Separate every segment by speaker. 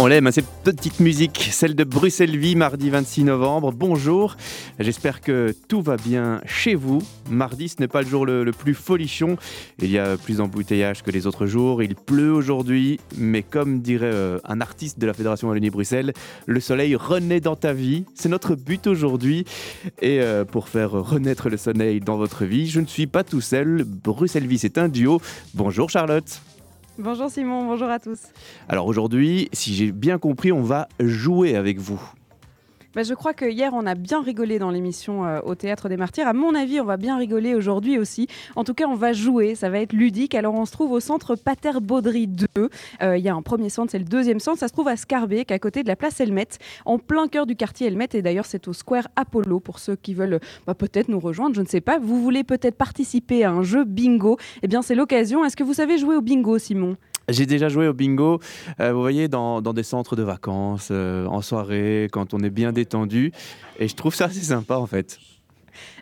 Speaker 1: On l'aime, hein, cette petite musique, celle de Bruxelles Vie, mardi 26 novembre. Bonjour, j'espère que tout va bien chez vous. Mardi, ce n'est pas le jour le, plus folichon. Il y a plus d'embouteillages que les autres jours. Il pleut aujourd'hui, mais comme dirait euh, un artiste de la Fédération Wallonie-Bruxelles, le soleil renaît dans ta vie. C'est notre but aujourd'hui. Et euh, pour faire renaître le soleil dans votre vie, je ne suis pas tout seul. Bruxelles Vie, c'est un duo. Bonjour Charlotte.
Speaker 2: Bonjour Simon, bonjour à tous.
Speaker 1: Alors aujourd'hui, si j'ai bien compris, on va jouer avec vous.
Speaker 2: Bah, je crois que hier, on a bien rigolé dans l'émission euh, au Théâtre des Martyrs. À mon avis, on va bien rigoler aujourd'hui aussi. En tout cas, on va jouer, ça va être ludique. Alors, on se trouve au centre Pater Baudry 2. Euh, il y a un premier centre, c'est le deuxième centre. Ça se trouve à Scarbeck, à côté de la place Helmet, en plein cœur du quartier Helmet. Et d'ailleurs, c'est au Square Apollo pour ceux qui veulent bah, peut-être nous rejoindre. Je ne sais pas. Vous voulez peut-être participer à un jeu bingo Eh bien, c'est l'occasion. Est-ce que vous savez jouer au bingo, Simon?
Speaker 1: J'ai déjà joué au bingo, euh, vous voyez, dans, des centres de vacances, euh, en soirée, quand on est bien détendu. Et je trouve ça assez sympa en fait.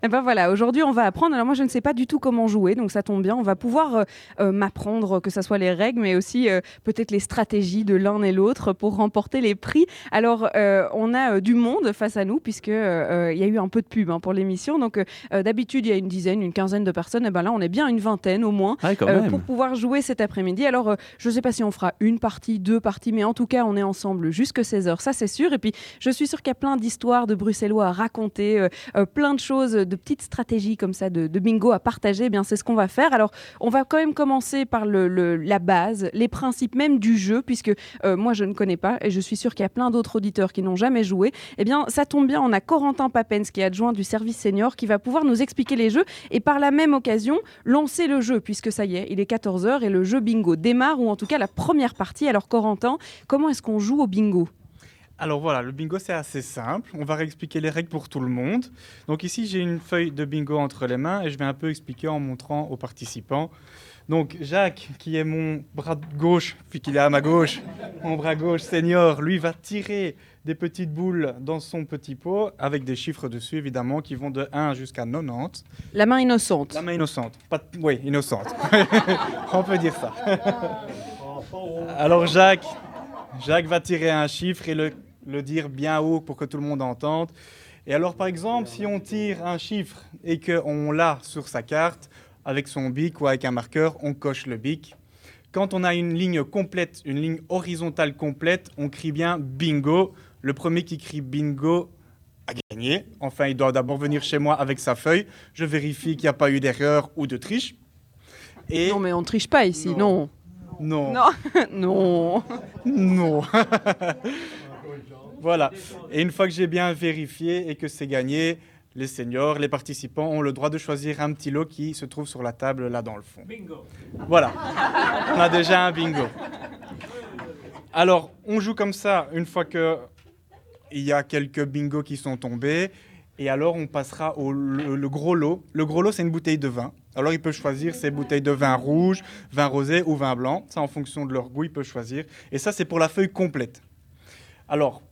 Speaker 2: Et eh ben voilà, aujourd'hui on va apprendre. Alors moi je ne sais pas du tout comment jouer, donc ça tombe bien. On va pouvoir euh, euh, m'apprendre que ce soit les règles, mais aussi euh, peut-être les stratégies de l'un et l'autre pour remporter les prix. Alors on a du monde face à nous puisque il y a eu un peu de pub hein, pour l'émission. Donc d'habitude il y a une dizaine, une quinzaine de personnes. Et eh ben là on est bien une vingtaine au moins
Speaker 1: ah
Speaker 2: pour pouvoir jouer cet après-midi. Alors je ne sais pas si on fera une partie, deux parties, mais en tout cas on est ensemble jusque 16 h Ça c'est sûr. Et puis je suis sûre qu'il y a plein d'histoires de Bruxellois à raconter, plein de choses de petites stratégies comme ça de, bingo à partager, eh bien c'est ce qu'on va faire. Alors on va quand même commencer par le, la base, les principes même du jeu, puisque euh, moi je ne connais pas et je suis sûre qu'il y a plein d'autres auditeurs qui n'ont jamais joué. Eh bien ça tombe bien, on a Corentin Papens qui est adjoint du service senior qui va pouvoir nous expliquer les jeux et par la même occasion lancer le jeu, puisque ça y est, il est 14h et le jeu bingo démarre, ou en tout cas la première partie. Alors Corentin, comment est-ce qu'on joue au bingo?
Speaker 3: Alors voilà, le bingo c'est assez simple. On va réexpliquer les règles pour tout le monde. Donc ici j'ai une feuille de bingo entre les mains et je vais un peu expliquer en montrant aux participants. Donc Jacques, qui est mon bras gauche, puis qu'il est à ma gauche, mon bras gauche senior, lui va tirer des petites boules dans son petit pot avec des chiffres dessus évidemment qui vont de 1 jusqu'à 90.
Speaker 2: La main innocente.
Speaker 3: La main innocente. Pas Oui, innocente. On peut dire ça. Alors Jacques, Jacques va tirer un chiffre et le le dire bien haut pour que tout le monde entende. Et alors, par exemple, si on tire un chiffre et qu'on l'a sur sa carte, avec son bic ou avec un marqueur, on coche le bic. Quand on a une ligne complète, une ligne horizontale complète, on crie bien bingo. Le premier qui crie bingo a gagné. Enfin, il doit d'abord venir chez moi avec sa feuille. Je vérifie qu'il n'y a pas eu d'erreur ou de triche.
Speaker 2: Et... Non, mais on triche pas ici, non.
Speaker 3: Non.
Speaker 2: Non. non.
Speaker 3: non. Voilà. Et une fois que j'ai bien vérifié et que c'est gagné, les seniors, les participants ont le droit de choisir un petit lot qui se trouve sur la table là dans le fond.
Speaker 4: Bingo.
Speaker 3: Voilà. On a déjà un bingo. Alors, on joue comme ça une fois que il y a quelques bingos qui sont tombés. Et alors, on passera au le, gros lot. Le gros lot, c'est une bouteille de vin. Alors, il peut choisir ses bouteilles de vin rouge, vin rosé ou vin blanc. Ça, en fonction de leur goût, il peut choisir. Et ça, c'est pour la feuille complète. Alors,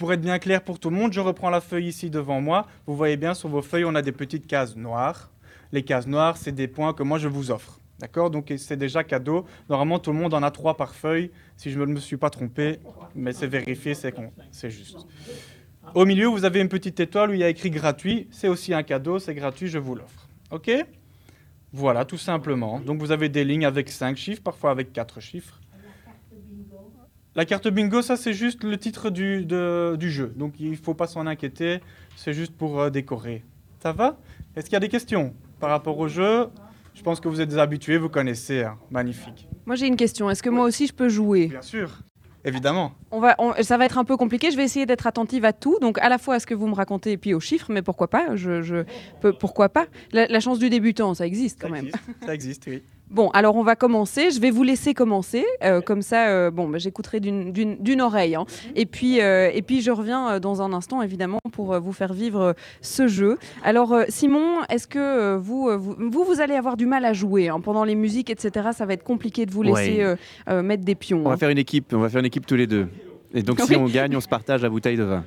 Speaker 3: pour être bien clair pour tout le monde, je reprends la feuille ici devant moi. Vous voyez bien, sur vos feuilles, on a des petites cases noires. Les cases noires, c'est des points que moi, je vous offre. D'accord? Donc c'est déjà cadeau. Normalement, tout le monde en a trois par feuille, si je ne me suis pas trompé. Mais c'est vérifié, c'est juste. Au milieu, vous avez une petite étoile où il y a écrit gratuit. C'est aussi un cadeau, c'est gratuit, je vous l'offre. OK? Voilà, tout simplement. Donc vous avez des lignes avec cinq chiffres, parfois avec quatre chiffres. La carte bingo, ça c'est juste le titre du, du jeu. Donc il ne faut pas s'en inquiéter, c'est juste pour euh, décorer. Ça va? Est-ce qu'il y a des questions par rapport au jeu? Je pense que vous êtes habitués, vous connaissez. Hein. Magnifique.
Speaker 2: Moi j'ai une question. Est-ce que moi aussi je peux jouer?
Speaker 3: Bien sûr. Évidemment.
Speaker 2: On va, ça va être un peu compliqué. Je vais essayer d'être attentive à tout, donc à la fois à ce que vous me racontez et puis aux chiffres, mais pourquoi pas? Je, je Pourquoi pas? La, chance du débutant, ça existe quand même.
Speaker 3: ça existe, oui.
Speaker 2: Bon, alors on va commencer. Je vais vous laisser commencer. Euh, comme ça, euh, bon, bah, j'écouterai d'une oreille. Hein. Et, puis, euh, et puis, je reviens dans un instant, évidemment, pour vous faire vivre ce jeu. Alors, Simon, est-ce que vous, vous, vous, allez avoir du mal à jouer hein, pendant les musiques, etc. Ça va être compliqué de vous laisser mettre des pions.
Speaker 1: On va hein. faire une équipe. On va faire une équipe tous les deux. Et donc, si on gagne, on se partage la bouteille de vin.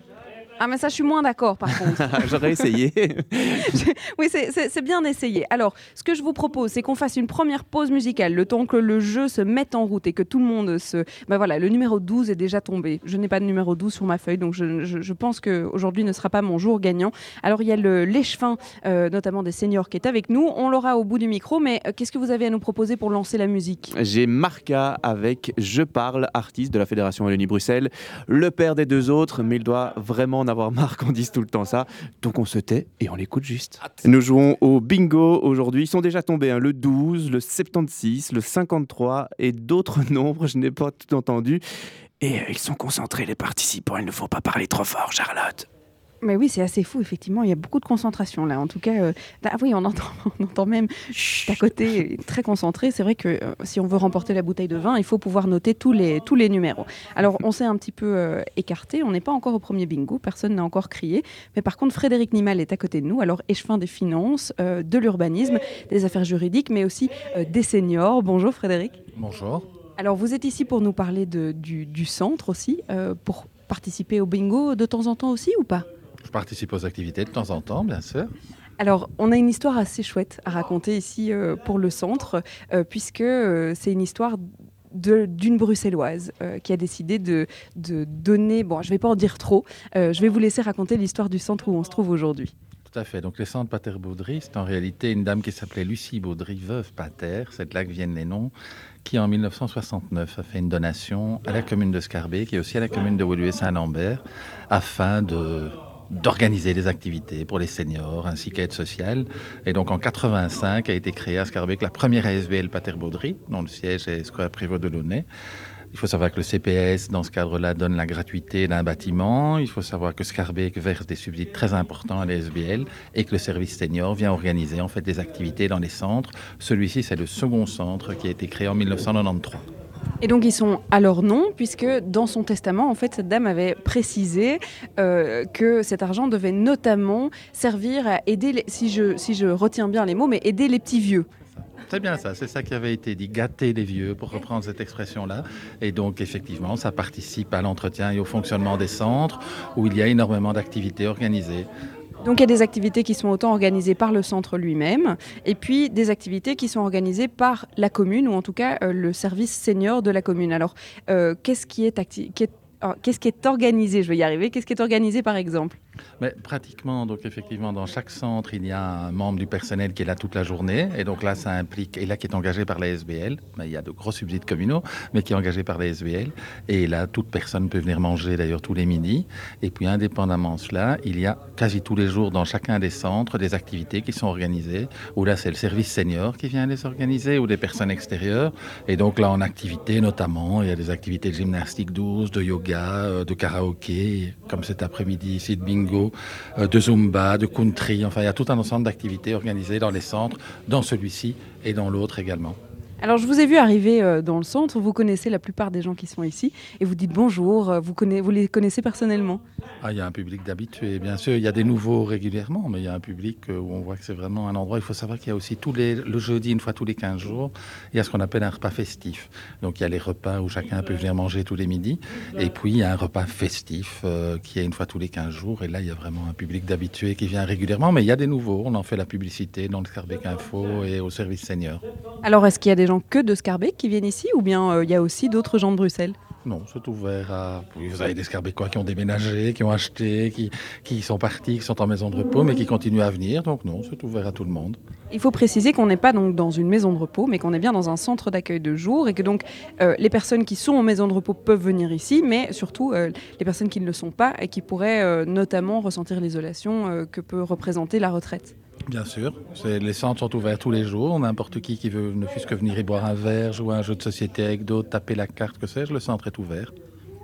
Speaker 2: Ah, mais ça, je suis moins d'accord, par contre.
Speaker 1: J'aurais essayé.
Speaker 2: oui, c'est bien essayé. Alors, ce que je vous propose, c'est qu'on fasse une première pause musicale, le temps que le jeu se mette en route et que tout le monde se... Ben voilà, le numéro 12 est déjà tombé. Je n'ai pas de numéro 12 sur ma feuille, donc je, je, pense qu'aujourd'hui ne sera pas mon jour gagnant. Alors, il y a l'échevin, euh, notamment des seniors, qui est avec nous. On l'aura au bout du micro, mais euh, qu'est-ce que vous avez à nous proposer pour lancer la musique?
Speaker 1: J'ai Marca avec Je parle, artiste de la Fédération Wallonie-Bruxelles, le père des deux autres, mais il doit vraiment en avoir marre qu'on dise tout le temps ça. Donc on se tait et on l'écoute juste. Nous jouons au bingo aujourd'hui. Ils sont déjà tombés, hein, le 12, le 76, le 53 et d'autres nombres, je n'ai pas tout entendu. Et euh, ils sont concentrés, les participants. Il ne faut pas parler trop fort, Charlotte.
Speaker 2: Mais oui, c'est assez fou, effectivement. Il y a beaucoup de concentration là. En tout cas, euh, ah oui, on entend, on entend même à côté, très concentré. C'est vrai que euh, si on veut remporter la bouteille de vin, il faut pouvoir noter tous les, tous les numéros. Alors, on s'est un petit peu euh, écarté. On n'est pas encore au premier bingo. Personne n'a encore crié. Mais par contre, Frédéric Nimal est à côté de nous. Alors, échevin des finances, de l'urbanisme, des affaires juridiques, mais aussi des seniors. Bonjour, Frédéric.
Speaker 4: Bonjour.
Speaker 2: Alors, vous êtes ici pour nous parler de, du, du centre aussi, pour participer au bingo de temps en temps aussi ou pas?
Speaker 4: Je participe aux activités de temps en temps, bien sûr.
Speaker 2: Alors, on a une histoire assez chouette à raconter ici euh, pour le centre, euh, puisque euh, c'est une histoire d'une bruxelloise qui a décidé de, donner, bon, je ne vais pas en dire trop, je vais vous laisser raconter l'histoire du centre où on se trouve aujourd'hui.
Speaker 4: Tout à fait. Donc, le centre Pater Baudry, c'est en réalité une dame qui s'appelait Lucie Baudry, veuve Pater, c'est de là que viennent les noms, qui en 1969 a fait une donation à la commune de Scarbeck et aussi à la commune de Woluwe-Saint-Lambert afin de d'organiser des activités pour les seniors ainsi qu'aide sociale. Et donc en 85 a été créée à Scarbeck la première ASBL Pater-Baudry, dont le siège est Square Prévost de Launay. Il faut savoir que le CPS, dans ce cadre-là, donne la gratuité d'un bâtiment. Il faut savoir que Scarbeck verse des subsides très importants à l'ASBL et que le service senior vient organiser en fait des activités dans les centres. Celui-ci, c'est le second centre qui a été créé en 1993.
Speaker 2: Et donc ils sont à leur nom, puisque dans son testament, en fait, cette dame avait précisé euh, que cet argent devait notamment servir à aider, si, je, si je retiens bien les mots, mais aider les petits vieux.
Speaker 4: C'est bien ça, c'est ça qui avait été dit, gâter les vieux, pour reprendre cette expression-là. Et donc, effectivement, ça participe à l'entretien et au fonctionnement des centres, où il y a énormément d'activités organisées.
Speaker 2: Donc il y a des activités qui sont autant organisées par le centre lui-même, et puis des activités qui sont organisées par la commune, ou en tout cas euh, le service senior de la commune. Alors, euh, qu'est-ce qui est, oh, qu'est-ce qui est organisé? Je vais y arriver. Qu'est-ce qui est organisé par exemple?
Speaker 4: Mais pratiquement, donc effectivement, dans chaque centre, il y a un membre du personnel qui est là toute la journée. Et donc là, ça implique, et là qui est engagé par la SBL, il y a de gros subsides communaux, mais qui est engagé par la SBL. Et là, toute personne peut venir manger d'ailleurs tous les midis. Et puis, indépendamment de cela, il y a quasi tous les jours dans chacun des centres des activités qui sont organisées, où là, c'est le service senior qui vient les organiser, ou des personnes extérieures. Et donc là, en activité notamment, il y a des activités de gymnastique douce, de yoga, euh, de karaoké, comme cet après-midi ici de bingo euh, de zumba, de country. Enfin, il y a tout un ensemble d'activités organisées dans les centres, dans celui-ci et dans l'autre également.
Speaker 2: Alors, je vous ai vu arriver euh, dans le centre. Vous connaissez la plupart des gens qui sont ici et vous dites bonjour. Euh, vous, connaissez, vous les connaissez personnellement
Speaker 4: ah, Il y a un public d'habitués, bien sûr. Il y a des nouveaux régulièrement, mais il y a un public euh, où on voit que c'est vraiment un endroit. Il faut savoir qu'il y a aussi tous les, le jeudi, une fois tous les 15 jours, il y a ce qu'on appelle un repas festif. Donc, il y a les repas où chacun peut venir manger tous les midis. Et puis, il y a un repas festif qui est une fois tous les 15 jours. Et là, il y a vraiment un public d'habitués qui vient régulièrement. Mais il y a des nouveaux. On en fait la publicité dans le Carbec Info et au service senior.
Speaker 2: Alors, est-ce qu'il y a des gens que de Scarbeck qui viennent ici ou bien euh, il y a aussi d'autres gens de Bruxelles?
Speaker 4: Non, c'est ouvert à. Vous avez des Scarbeckois qui ont déménagé, qui ont acheté, qui, qui sont partis, qui sont en maison de repos, mais qui continuent à venir. Donc, non, c'est ouvert à tout le monde.
Speaker 2: Il faut préciser qu'on n'est pas donc dans une maison de repos, mais qu'on est bien dans un centre d'accueil de jour et que donc euh, les personnes qui sont en maison de repos peuvent venir ici, mais surtout euh, les personnes qui ne le sont pas et qui pourraient notamment ressentir l'isolation que peut représenter la retraite.
Speaker 4: Bien sûr, les centres sont ouverts tous les jours. N'importe qui qui veut ne fût-ce que venir y boire un verre, jouer à un jeu de société avec d'autres, taper la carte, que sais-je, le centre est ouvert.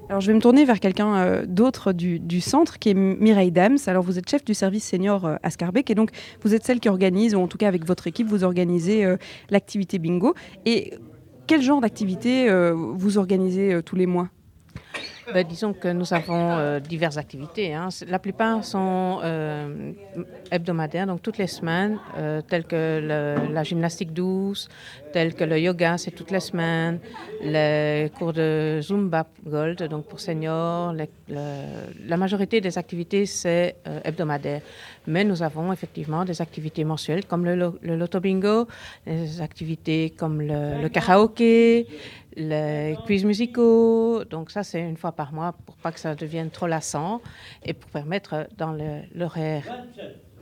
Speaker 2: Alors je vais me tourner vers quelqu'un euh, d'autre du, centre qui est Mireille Dams. Alors vous êtes chef du service senior euh, à Scarbeck et donc vous êtes celle qui organise, ou en tout cas avec votre équipe, vous organisez euh, l'activité bingo. Et quel genre d'activité vous organisez tous les mois?
Speaker 5: Ben, disons que nous avons euh, diverses activités. hein. La plupart sont euh, hebdomadaires, donc toutes les semaines, euh, telles que la gymnastique douce, telles que le yoga, c'est toutes les semaines, les cours de Zumba Gold, donc pour seniors. la majorité des activités, c'est hebdomadaire. Mais nous avons effectivement des activités mensuelles comme le, le loto bingo, des activités comme le, le karaoké, les quiz musicaux. Donc ça, c'est une fois par mois pour pas que ça devienne trop lassant et pour permettre dans le- l'horaire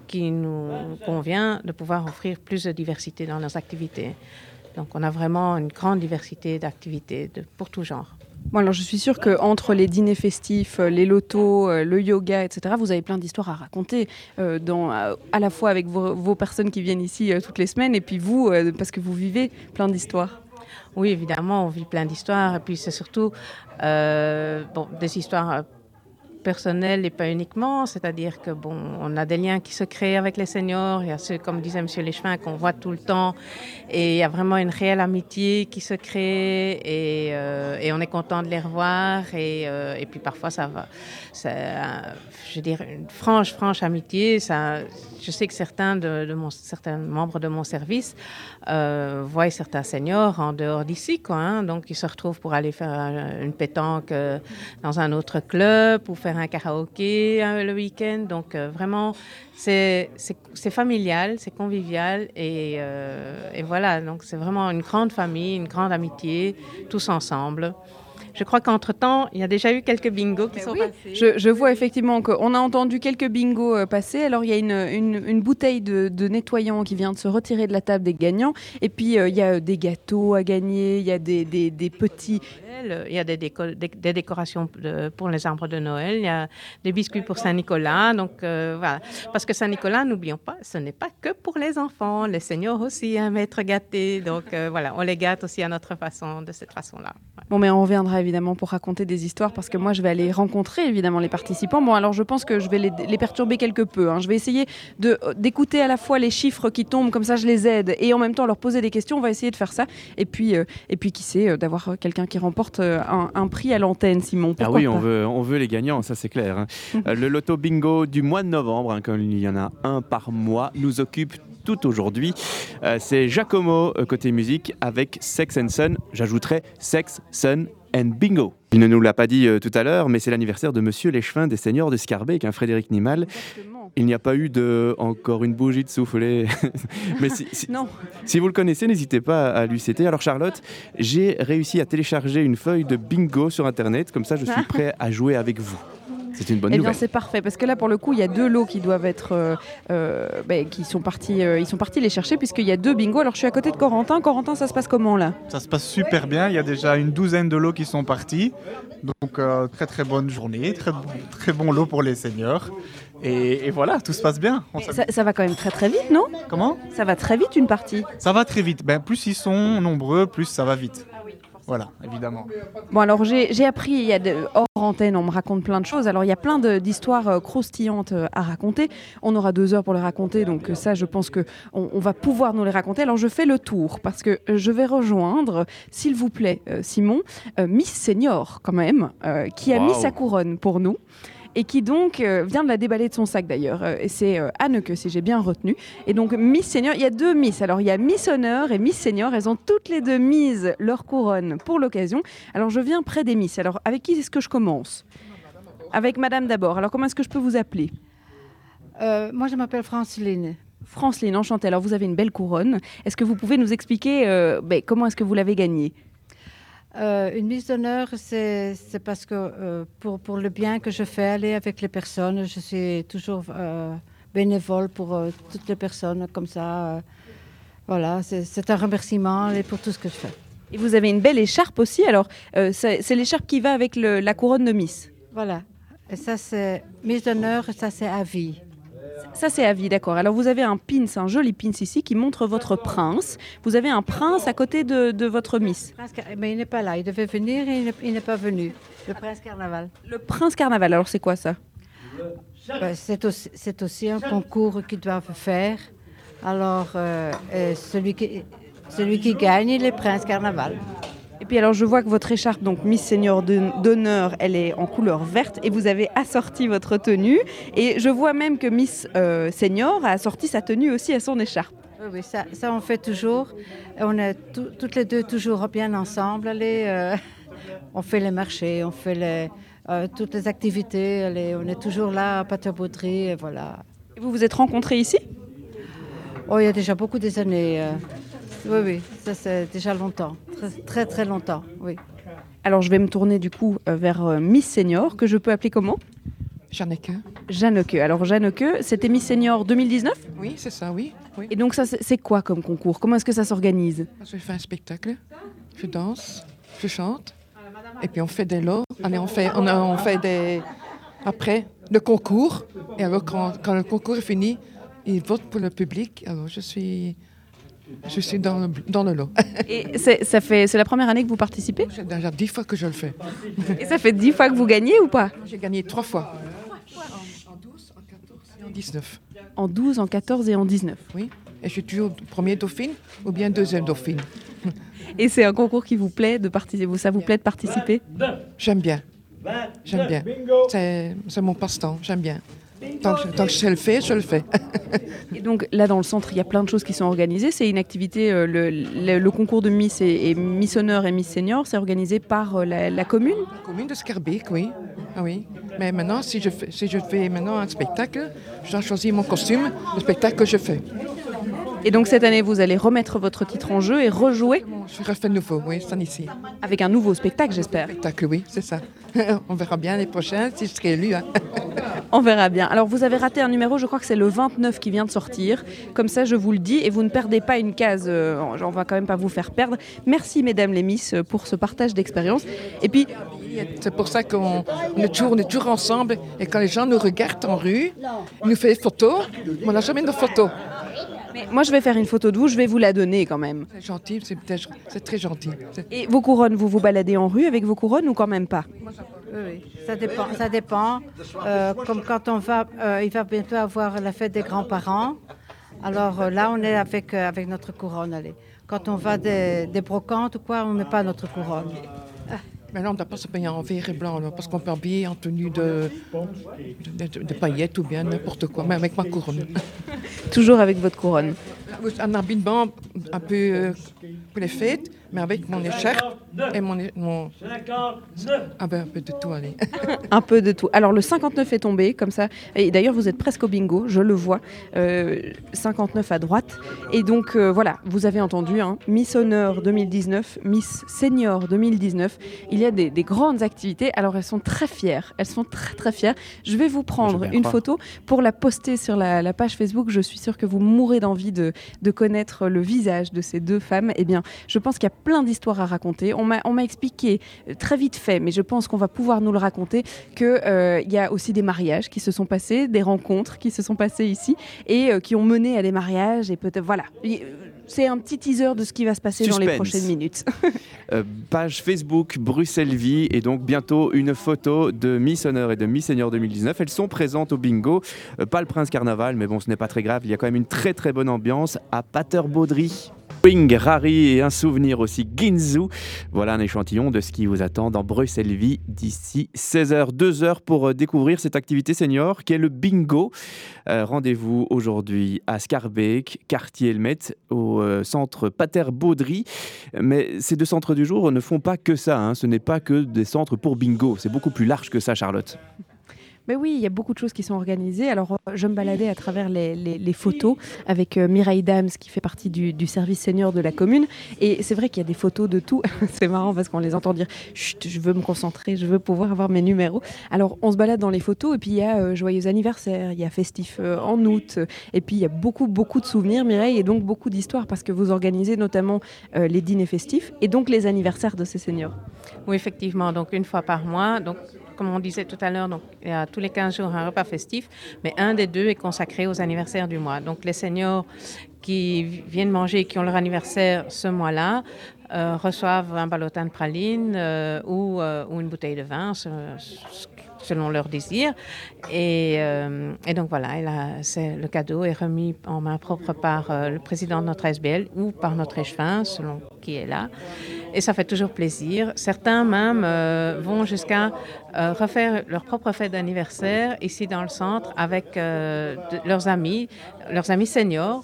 Speaker 5: qui nous convient de pouvoir offrir plus de diversité dans nos activités. Donc on a vraiment une grande diversité d'activités pour tout genre.
Speaker 2: Bon, alors je suis sûre qu'entre les dîners festifs, euh, les lotos, euh, le yoga, etc., vous avez plein d'histoires à raconter, euh, dans, à, la fois avec vos, personnes qui viennent ici euh, toutes les semaines, et puis vous, euh, parce que vous vivez plein d'histoires.
Speaker 5: Oui, évidemment, on vit plein d'histoires. Et puis, c'est surtout euh, des histoires personnelles et pas uniquement. C'est-à-dire que bon, on a des liens qui se créent avec les seniors. Il y a ceux, comme disait M. Léchevin, qu'on voit tout le temps. Et il y a vraiment une réelle amitié qui se crée. Et, euh, on est content de les revoir. Et, euh, et puis, parfois, ça va. Euh, je veux dire, une franche, franche amitié. Ça, je sais que certains, de, de mon, certains membres de mon service euh, voient certains seniors en dehors d'ici, quoi. hein. donc, ils se retrouvent pour aller faire un- une pétanque dans un autre club ou faire un karaoké euh, le week-end. Donc, euh, vraiment, c'est familial, c'est convivial. Et, euh, et voilà, donc c'est vraiment une grande famille, une grande amitié, tous ensemble. Je crois qu'entre-temps, il y a déjà eu quelques bingos qui sont passés.
Speaker 2: Je, je vois effectivement qu'on a entendu quelques bingos euh, passer. Alors, il y a une, une- une bouteille de, de nettoyant qui vient de se retirer de la table des gagnants. Et puis, euh, il y a des gâteaux à gagner, il y a des, des- des petits.
Speaker 5: Il y a des, déco- des- des décorations de- pour les arbres de Noël, il y a des biscuits pour Saint-Nicolas. Donc euh, voilà. Parce que Saint-Nicolas, n'oublions pas, ce n'est pas que pour les enfants. Les seniors aussi aiment être gâtés. Donc euh, voilà, on les gâte aussi à notre façon, de cette façon-là. Ouais.
Speaker 2: Bon, mais on reviendra évidemment pour raconter des histoires parce que moi, je vais aller rencontrer évidemment les participants. Bon, alors je pense que je vais les, les perturber quelque peu. hein. Je vais essayer euh, d'écouter à la fois les chiffres qui tombent, comme ça je les aide, et en même temps leur poser des questions. On va essayer de faire ça. Et puis, euh, et puis qui sait, euh, d'avoir quelqu'un qui remporte un, un prix à l'antenne, Simon.
Speaker 1: Ah oui, on veut, on veut les gagnants, ça c'est clair. hein. Euh, le loto bingo du mois de novembre, hein, comme il y en a un par mois, nous occupe tout aujourd'hui. Euh, c'est Giacomo euh, côté musique avec Sex and Sun. J'ajouterai Sex, Sun and Bingo. Il ne nous l'a pas dit euh, tout à l'heure, mais c'est l'anniversaire de Monsieur Léchevin des Seigneurs de Scarbeck, un Frédéric Nimal.
Speaker 2: Exactement.
Speaker 1: Il n'y a pas eu de encore une bougie de soufflé. mais si, si-
Speaker 2: Non,
Speaker 1: si vous le connaissez, n'hésitez pas à lui citer. Alors Charlotte, j'ai réussi à télécharger une feuille de bingo sur Internet, comme ça je suis prêt à jouer avec vous. C'est une bonne
Speaker 2: eh bien
Speaker 1: nouvelle.
Speaker 2: c'est parfait parce que là pour le coup il y a deux lots qui doivent être euh, euh, ben, qui sont partis euh, ils sont partis les chercher puisqu'il y a deux bingos alors je suis à côté de Corentin Corentin ça se passe comment là?
Speaker 3: Ça se passe super bien. Il y a déjà une douzaine de lots qui sont partis. Donc, euh, très très bonne journée. Très, bon- très bon lot pour les seniors. Et, et voilà, tout se passe bien. On
Speaker 2: ça, ça va quand même très très vite non?
Speaker 3: Comment?
Speaker 2: Ça va très vite une partie
Speaker 3: Ça va très vite. Ben, plus ils sont nombreux, plus ça va vite. Voilà, évidemment.
Speaker 2: Bon, alors j'ai j'ai appris, il y a de, hors antenne, on me raconte plein de choses. Alors il y a plein d'histoires euh, croustillantes euh, à raconter. On aura deux heures pour les raconter, donc euh, ça, je pense que on, va pouvoir nous les raconter. Alors je fais le tour parce que je vais rejoindre, s'il vous plaît, euh, Simon, euh, Miss Senior quand même, euh, qui a mis sa couronne pour nous. Et qui donc euh, vient de la déballer de son sac d'ailleurs. Euh, et c'est euh, Anneke, si j'ai bien retenu. Et donc Miss Senior, il y a deux Miss. Alors il y a Miss Honneur et Miss Senior. Elles ont toutes les deux mises leur couronne pour l'occasion. Alors je viens près des Miss. Alors avec qui est-ce que je commence? Avec Madame d'abord. Alors comment est-ce que je peux vous appeler?
Speaker 6: Euh, moi, je m'appelle Franceline.
Speaker 2: Franceline, enchantée. Alors vous avez une belle couronne. Est-ce que vous pouvez nous expliquer euh, ben, comment est-ce que vous l'avez gagnée?
Speaker 6: Euh, une mise d'honneur, c'est parce que euh, pour, pour le bien que je fais aller avec les personnes, je suis toujours euh, bénévole pour toutes les personnes comme ça. voilà, c'est un remerciement et pour tout ce que je fais.
Speaker 2: Et vous avez une belle écharpe aussi. Alors c'est c'est l'écharpe qui va avec le- la couronne de Miss.
Speaker 6: Voilà. Et ça, c'est mise d'honneur, ça, c'est à vie.
Speaker 2: Ça, c'est à vie, d'accord. Alors, vous avez un pins, un joli pins ici qui montre votre prince. Vous avez un prince à côté de, de votre Miss.
Speaker 6: Mais il n'est pas là. Il devait venir et il n'est- pas venu. Le prince carnaval.
Speaker 2: Le prince carnaval, alors c'est quoi ça?
Speaker 6: Ben, c'est aussi, un concours qu'ils doivent faire. Alors, euh, et celui, qui, celui qui gagne, il est prince carnaval.
Speaker 2: Et puis alors je vois que votre écharpe, donc Miss Senior d'honneur, elle est en couleur verte et vous avez assorti votre tenue. Et je vois même que Miss euh, Senior a assorti sa tenue aussi à son écharpe.
Speaker 6: Oui, oui ça, ça, on fait toujours. On est toutes les deux toujours bien ensemble. Allez, euh, on fait les marchés, on fait les, euh, toutes les activités. Allez, on est toujours là à Paterbaudry et voilà.
Speaker 2: Et vous vous êtes rencontrés ici?
Speaker 6: Oh, il y a déjà beaucoup des années. Oui, oui, ça c'est déjà longtemps, très, très très longtemps, oui.
Speaker 2: Alors je vais me tourner du coup euh, vers euh, Miss Senior, que je peux appeler comment?
Speaker 7: Jeanneke.
Speaker 2: Jeanneke. Alors Jeanneke, c'était Miss Senior 2019
Speaker 7: Oui, c'est ça, oui, oui.
Speaker 2: Et donc ça, c'est quoi comme concours? Comment est-ce que ça s'organise?
Speaker 7: Je fais un spectacle, je danse, je chante, et puis on fait des lots. Allez, on fait, on, a, on fait des... Après, le concours, et alors quand, quand le concours est fini, ils votent pour le public. Alors je suis je suis dans le, dans le lot.
Speaker 2: Et ça fait, c'est la première année que vous participez?
Speaker 7: C'est déjà dix fois que je le fais.
Speaker 2: Et ça fait dix fois que vous gagnez ou pas?
Speaker 7: J'ai gagné trois fois. En, 12, en 14 et en 19.
Speaker 2: En 12, en 14 et en 19
Speaker 7: Oui. Et je suis toujours premier dauphine ou bien deuxième dauphine.
Speaker 2: Et c'est un concours qui vous plaît de participer Ça vous plaît de participer?
Speaker 7: J'aime bien. J'aime bien. C'est mon passe-temps. J'aime bien. Tant que, je le fais, je le fais.
Speaker 2: et donc là, dans le centre, il y a plein de choses qui sont organisées. C'est une activité, euh, le, concours de Miss et, Miss Honneur et Miss Senior, c'est organisé par euh, la, commune
Speaker 7: La commune de Scarbeck, oui. Ah, oui. Mais maintenant, si je, fais, si je fais maintenant un spectacle, je dois choisir mon costume, le spectacle que je fais.
Speaker 2: Et donc cette année, vous allez remettre votre titre en jeu et rejouer
Speaker 7: Je refais nouveau, oui, c'est ici.
Speaker 2: Avec un nouveau spectacle, j'espère.
Speaker 7: Spectacle, oui, c'est ça. On verra bien les prochains si je serai élu. Hein.
Speaker 2: On verra bien. Alors vous avez raté un numéro, je crois que c'est le 29 qui vient de sortir. Comme ça, je vous le dis, et vous ne perdez pas une case. Euh, on va quand même pas vous faire perdre. Merci, mesdames les Miss, pour ce partage d'expérience. Et puis.
Speaker 7: C'est pour ça qu'on toujours, est toujours ensemble. Et quand les gens nous regardent en rue, ils nous font des photos. On n'a jamais de photos.
Speaker 2: Mais moi, je vais faire une photo de vous, je vais vous la donner quand même.
Speaker 7: C'est gentil, c'est très gentil.
Speaker 2: Et vos couronnes, vous vous baladez en rue avec vos couronnes ou quand même pas?
Speaker 6: Oui, ça dépend. Ça dépend. Euh, comme quand on va, euh, il va bientôt avoir la fête des grands-parents. Alors euh, là, on est avec, avec notre couronne. Allez. Quand on va des, des brocantes ou quoi, on ne met pas notre couronne.
Speaker 7: Mais là, on ne doit pas se payer en vert et blanc, parce qu'on peut habiller en tenue de, de, paillettes ou bien n'importe quoi, mais avec ma couronne.
Speaker 2: Toujours avec votre couronne.
Speaker 7: Un habillement un peu pour les fêtes, mais avec mon écharpe et mon, mon... Ah ben, un peu de tout, allez.
Speaker 2: un peu de tout. Alors le 59 est tombé, comme ça. Et d'ailleurs, vous êtes presque au bingo, je le vois. 59 euh, à droite. Et donc, euh, voilà, vous avez entendu, hein, Miss Honneur 2019, Miss Senior 2019. Il y a des, grandes activités. Alors, elles sont très fières. Elles sont très, très fières. Je vais vous prendre une photo pour la poster sur la, page Facebook. Je suis sûre que vous mourrez d'envie de, de connaître le visage de ces deux femmes. Eh bien, je pense qu'il y a plein d'histoires à raconter. On m'a expliqué euh, très vite fait, mais je pense qu'on va pouvoir nous le raconter, qu'il euh, y a aussi des mariages qui se sont passés, des rencontres qui se sont passées ici et euh, qui ont mené à des mariages. Et peut-être, voilà. C'est un petit teaser de ce qui va se passer dans les prochaines minutes.
Speaker 1: page Facebook Bruxelles Vie et donc bientôt une photo de Miss Honneur et de Miss Seigneur 2019. Elles sont présentes au bingo. pas le Prince Carnaval, mais bon, ce n'est pas très grave. Il y a quand même une très très bonne ambiance à Paterbaudry. Wing, Rari et un souvenir aussi Ginzu. Voilà un échantillon de ce qui vous attend dans Bruxelles Vie d'ici 16h. 2 heures pour euh, découvrir cette activité senior qui est le bingo. Euh, rendez-vous aujourd'hui à Scarbeck, quartier Elmet, au euh, centre Pater Baudry. Mais ces deux centres du jour ne font pas que ça. Hein. Ce n'est pas que des centres pour bingo. C'est beaucoup plus large que ça, Charlotte.
Speaker 2: Mais oui, il y a beaucoup de choses qui sont organisées. Alors, euh, je me baladais à travers les, photos avec euh, Mireille Dams, qui fait partie du, service senior de la commune. Et c'est vrai qu'il y a des photos de tout. c'est marrant parce qu'on les entend dire Chut, je veux me concentrer, je veux pouvoir avoir mes numéros. Alors, on se balade dans les photos et puis il y a euh, Joyeux anniversaire, il y a Festif en août. Et puis, il y a beaucoup, beaucoup de souvenirs, Mireille, et donc beaucoup d'histoires parce que vous organisez notamment les dîners festifs et donc les anniversaires de ces seniors.
Speaker 5: Oui, effectivement. Donc, une fois par mois. Donc, comme on disait tout à l'heure, donc il y a tous les 15 jours un repas festif, mais un des deux est consacré aux anniversaires du mois. Donc les seniors qui viennent manger, qui ont leur anniversaire ce mois-là, euh, reçoivent un ballotin de praline euh, euh, ou, une bouteille de vin, selon leur désir. Et, et donc voilà, le cadeau est remis en main propre par le président de notre SBL ou par notre échevin, selon qui est là. et ça fait toujours plaisir. Certains même euh, vont jusqu'à euh, refaire leur propre fête d'anniversaire ici dans le centre avec euh, leurs amis, leurs amis seniors.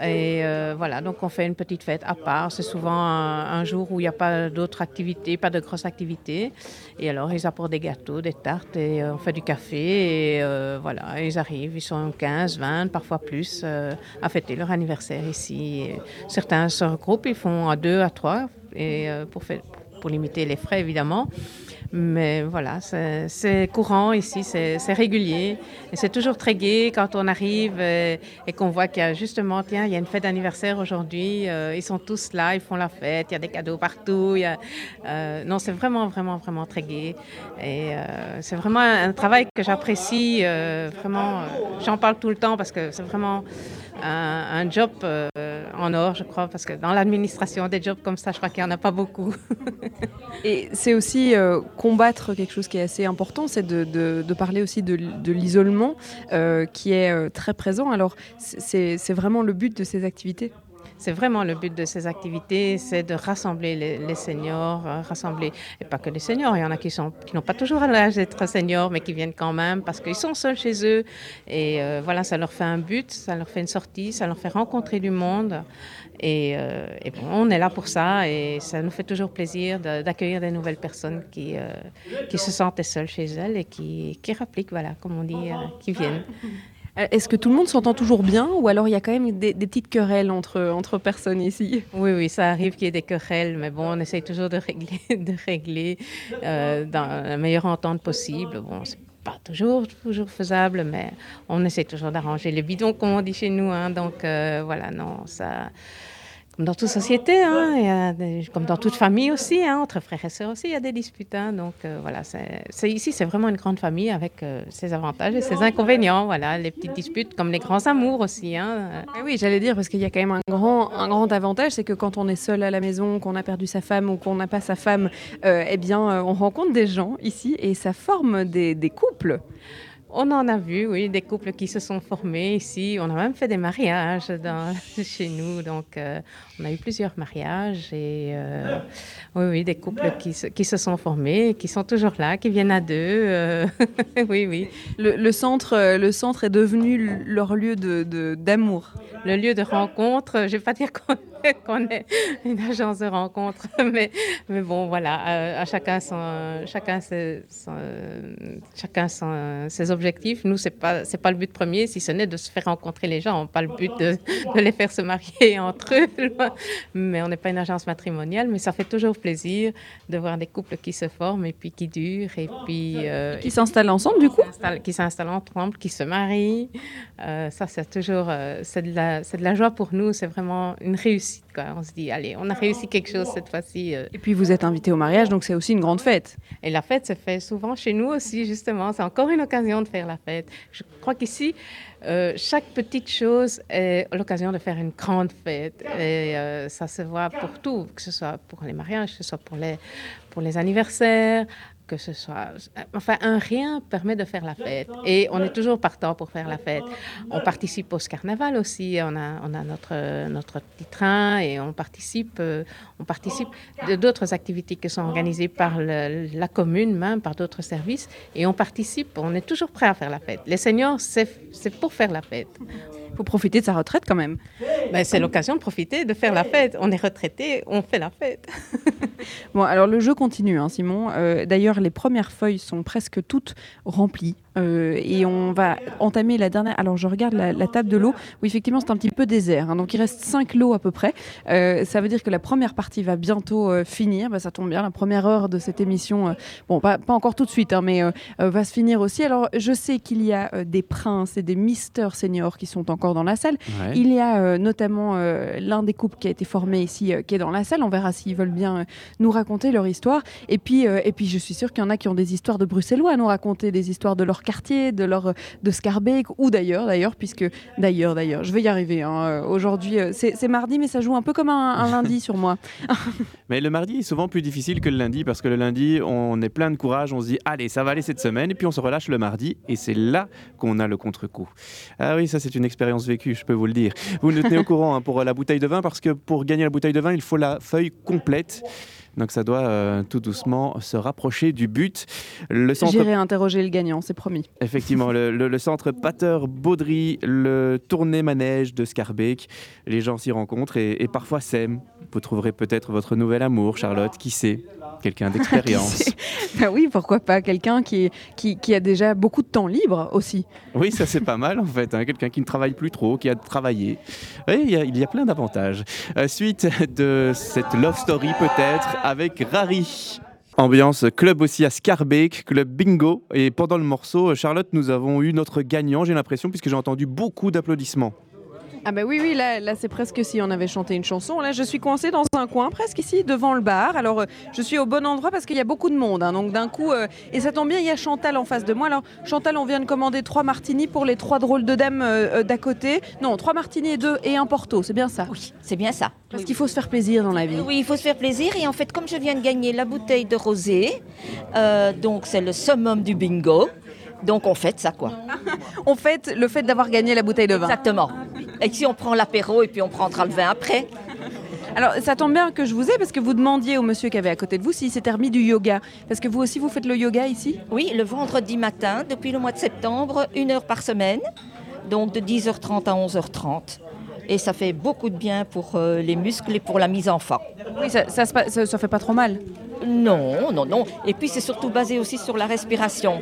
Speaker 5: Et euh, voilà, donc on fait une petite fête à part. C'est souvent un, jour où il n'y a pas d'autres activités, pas de grosses activités. Et alors ils apportent des gâteaux, des tartes et euh, on fait du café. Et euh, voilà, ils arrivent, ils sont 15, 20, parfois plus, à fêter leur anniversaire ici. Certains se regroupent, ils font à deux, à trois, et, pour, pour limiter les frais évidemment. Mais voilà, c'est courant ici, c'est régulier. Et c'est toujours très gai quand on arrive et, qu'on voit qu'il y a justement, tiens, il y a une fête d'anniversaire aujourd'hui. euh, ils sont tous là, ils font la fête, il y a des cadeaux partout. euh, non, c'est vraiment, vraiment, vraiment très gai. Et euh, c'est vraiment un, travail que j'apprécie. vraiment, j'en parle tout le temps parce que c'est vraiment un, job en or, je crois, parce que dans l'administration, des jobs comme ça, je crois qu'il n'y en a pas beaucoup.
Speaker 2: Et c'est aussi euh, combattre quelque chose qui est assez important, c'est de, parler aussi de, l'isolement euh, qui est euh, très présent. Alors c'est vraiment le but de ces activités.
Speaker 5: C'est vraiment le but de ces activités, c'est de rassembler les, seniors, euh, rassembler, et pas que les seniors, il y en a qui n'ont pas toujours l'âge d'être seniors, mais qui viennent quand même parce qu'ils sont seuls chez eux. Et euh, voilà, ça leur fait un but, ça leur fait une sortie, ça leur fait rencontrer du monde. Et, euh, bon, on est là pour ça et ça nous fait toujours plaisir d'accueillir des nouvelles personnes qui, se sentaient seules chez elles et qui, qui voilà, comme on dit, qui viennent.
Speaker 2: Euh, Est-ce que tout le monde s'entend toujours bien ou alors il y a quand même des, petites querelles entre, entre personnes ici?
Speaker 5: Oui, oui, ça arrive qu'il y ait des querelles, mais bon, on essaye toujours de régler, de régler euh, dans la meilleure entente possible. Bon, c'est pas toujours, toujours faisable, mais on essaie toujours d'arranger les bidons, comme on dit chez nous. hein. donc euh, voilà, non, ça. Comme dans toute société, hein, comme dans toute famille aussi, hein, entre frères et sœurs aussi, il y a des disputes. hein. donc euh, voilà, ici, c'est vraiment une grande famille avec euh, ses avantages et ses inconvénients. Voilà, les petites disputes, comme les grands amours aussi. hein.
Speaker 2: Eh Oui, j'allais dire parce qu'il y a quand même un grand, un grand avantage, c'est que quand on est seul à la maison, qu'on a perdu sa femme ou qu'on n'a pas sa femme, euh, eh bien euh, on rencontre des gens ici et ça forme des couples.
Speaker 5: On en a vu, oui, des couples qui se sont formés ici. On a même fait des mariages dans- chez nous. Donc, euh, on a eu plusieurs mariages et euh, oui, oui, des couples qui se, qui se sont formés, qui sont toujours là, qui viennent à deux. euh, oui, oui.
Speaker 2: Le, le centre, le centre est devenu leur lieu de- de- d'amour.
Speaker 5: Le lieu de rencontre, je ne vais pas dire qu'on qu'on est une agence de rencontre, mais, mais bon, voilà, à chacun, son, chacun, ses, son- chacun son- ses objectifs. Nous, ce n'est pas, pas le but premier, si ce n'est de se faire rencontrer les gens, pas le but de, de les faire se marier entre eux. Mais on n'est pas une agence matrimoniale, mais ça fait toujours plaisir de voir des couples qui se forment et puis qui durent, et puis... euh,
Speaker 2: Qui s'installent ensemble du coup?
Speaker 5: qui s'installent ensemble, qui se marient. Euh, ça, c'est toujours, euh, c'est de, la- c'est de la joie pour nous. C'est vraiment une réussite. Quoi. On se dit, allez, on a réussi quelque chose cette fois-ci. euh.
Speaker 2: Et puis vous êtes invité au mariage, donc c'est aussi une grande fête.
Speaker 5: Et la fête se fait souvent chez nous aussi, justement. C'est encore une occasion de faire la fête. Je crois qu'ici, euh, chaque petite chose est l'occasion de faire une grande fête. Et euh, ça se voit pour tout, que ce soit pour les mariages, que ce soit pour les, pour les anniversaires, que ce soit... Enfin, un rien permet de faire la fête. Et on est toujours partant pour faire la fête. On participe au carnaval aussi. On a, on a notre, notre petit train et on participe, euh, on participe de d'autres activités qui sont organisées par le- la commune, même par d'autres services. Et on participe, on est toujours prêt à faire la fête. Les seniors, c'est c'est pour faire la fête.
Speaker 2: Il faut profiter de sa retraite quand même.
Speaker 5: Ben, c'est l'occasion de profiter, de faire la fête. On est retraité, on fait la fête.
Speaker 2: Bon, alors le jeu continue, hein, Simon. Euh, D'ailleurs, les premières feuilles sont presque toutes remplies. Euh, et on va entamer la dernière. Alors, je regarde la, la table de l'eau. Oui, effectivement, c'est un petit peu désert. hein, donc, il reste 5 lots à peu près. Euh, ça veut dire que la première partie va bientôt euh, finir. Bah, ça tombe bien, la première heure de cette émission. bon, pas, pas encore tout de suite, hein, mais va se finir aussi. Alors, je sais qu'il y a des princes et des misters seniors qui sont encore dans la salle.
Speaker 1: Ouais.
Speaker 2: Il y a notamment l'un des couples qui a été formé ici, qui est dans la salle. On verra s'ils veulent bien nous raconter leur histoire. Et puis, et puis, je suis sûre qu'il y en a qui ont des histoires de Bruxellois à nous raconter, des histoires de leur quartier, de leur de Scarbeck ou d'ailleurs, d'ailleurs, puisque d'ailleurs, d'ailleurs, je vais y arriver. hein, euh, Aujourd'hui, euh, c'est mardi, mais ça joue un peu comme un, un lundi sur moi.
Speaker 1: Mais le mardi est souvent plus difficile que le lundi parce que le lundi, on est plein de courage, on se dit allez, ça va aller cette semaine, et puis on se relâche le mardi, et c'est là qu'on a le contre-coup. Ah oui, ça c'est une expérience vécue, je peux vous le dire. Vous nous tenez au courant hein, pour la bouteille de vin parce que pour gagner la bouteille de vin, il faut la feuille complète. Donc ça doit euh, tout doucement se rapprocher du but. Le centre,
Speaker 2: J'irai interroger le gagnant, c'est promis.
Speaker 1: effectivement, le, le- le centre Pater Baudry, le tournée manège de Scarbeck. Les gens s'y rencontrent et, et parfois s'aiment. Vous trouverez peut-être votre nouvel amour, Charlotte, qui sait? Quelqu'un d'expérience.
Speaker 2: Ben oui, pourquoi pas quelqu'un qui, qui, qui a déjà beaucoup de temps libre aussi.
Speaker 1: Oui, ça c'est pas mal en fait. hein. Quelqu'un qui ne travaille plus trop, qui a travaillé. Il y a, il y a plein d'avantages. Euh, suite de cette love story peut-être avec Rari. Ambiance club aussi à Scarbeck, club bingo. Et pendant le morceau, Charlotte, nous avons eu notre gagnant, j'ai l'impression, puisque j'ai entendu beaucoup d'applaudissements.
Speaker 2: Ah ben oui, oui, là, là c'est presque si on avait chanté une chanson. Là, je suis coincée dans un coin, presque ici, devant le bar. Alors, euh, je suis au bon endroit parce qu'il y a beaucoup de monde. hein. donc, d'un coup, euh, et ça tombe bien, il y a Chantal en face de moi. Alors, Chantal, on vient de commander trois martinis pour les trois drôles de dames euh, d'à côté. Non, trois martinis et deux et un porto, c'est bien ça?
Speaker 8: Oui, c'est bien ça.
Speaker 2: Parce qu'il faut se faire plaisir dans la vie.
Speaker 8: Oui, il faut se faire plaisir. Et en fait, comme je viens de gagner la bouteille de rosé, euh, donc c'est le summum du bingo. Donc on fête ça, quoi.
Speaker 2: On fête le fait d'avoir gagné la bouteille de vin.
Speaker 8: Exactement. Et si on prend l'apéro et puis on prendra le vin après?
Speaker 2: Alors, ça tombe bien que je vous ai parce que vous demandiez au monsieur qui avait à côté de vous s'il s'était remis du yoga. Parce que vous aussi, vous faites le yoga ici?
Speaker 8: Oui, le vendredi matin, depuis le mois de septembre, une heure par semaine. Donc de 10h30 à 11h30. Et ça fait beaucoup de bien pour euh, les muscles et pour la mise en forme.
Speaker 2: Oui, ça, ça, ça fait pas trop mal.
Speaker 8: Non, non, non. Et puis c'est surtout basé aussi sur la respiration.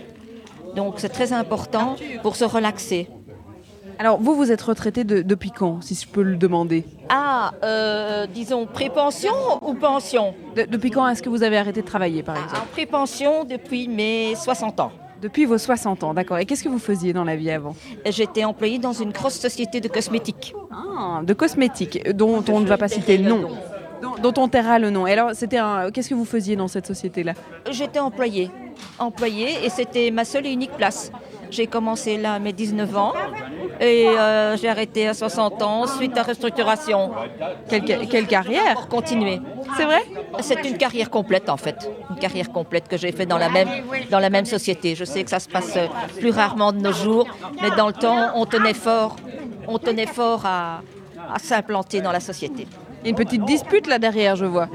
Speaker 8: Donc c'est très important pour se relaxer.
Speaker 2: Alors, vous, vous êtes retraité de- depuis quand, si je peux le demander?
Speaker 8: Ah, euh, disons prépension ou pension?
Speaker 2: De- Depuis quand est-ce que vous avez arrêté de travailler, par exemple?
Speaker 8: En prépension depuis mes 60 ans.
Speaker 2: Depuis vos 60 ans, d'accord. Et qu'est-ce que vous faisiez dans la vie avant?
Speaker 8: J'étais employée dans une grosse société de cosmétiques.
Speaker 2: Ah, de cosmétiques, dont on ne va pas citer le nom. Dont, dont on taira le nom. Et alors, c'était un... qu'est-ce que vous faisiez dans cette société-là?
Speaker 8: J'étais employée. Employée et c'était ma seule et unique place. J'ai commencé là à mes 19 ans et euh, j'ai arrêté à 60 ans suite à restructuration.
Speaker 2: quelle, ca- quelle carrière?
Speaker 8: Pour continuer.
Speaker 2: C'est vrai?
Speaker 8: C'est une carrière complète en fait, une carrière complète que j'ai fait dans la même dans la même société. Je sais que ça se passe euh, plus rarement de nos jours, mais dans le temps, on tenait fort, on tenait fort à, à s'implanter dans la société.
Speaker 2: Il y a une petite dispute là derrière, je vois.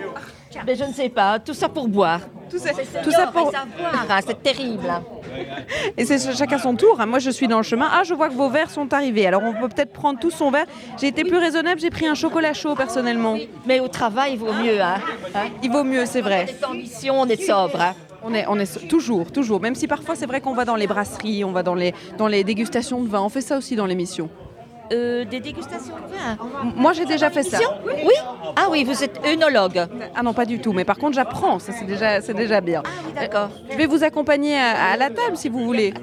Speaker 8: Mais je ne sais pas, tout ça pour boire.
Speaker 2: Tout ça, tout ça pour...
Speaker 8: savoir, hein, c'est terrible.
Speaker 2: Et c'est chacun son tour. hein. Moi, je suis dans le chemin. Ah, je vois que vos verres sont arrivés. Alors, on peut peut-être prendre tous son verre. J'ai été plus raisonnable. J'ai pris un chocolat chaud personnellement.
Speaker 8: Mais au travail, il vaut mieux. Hein. Hein?
Speaker 2: Il vaut mieux, c'est
Speaker 8: On
Speaker 2: vrai.
Speaker 8: est en mission, on est sobre.
Speaker 2: On est, on est toujours, toujours. Même si parfois, c'est vrai qu'on va dans les brasseries, on va dans les, dans les dégustations de vin. On fait ça aussi dans l'émission.
Speaker 8: Euh, des dégustations de vin.
Speaker 2: Moi, j'ai déjà fait ça.
Speaker 8: Oui Ah oui, vous êtes œnologue.
Speaker 2: Ah non, pas du tout. Mais par contre, j'apprends. Ça, c'est déjà, c'est déjà bien.
Speaker 8: D'accord.
Speaker 2: Je vais vous accompagner à, à la table si vous voulez.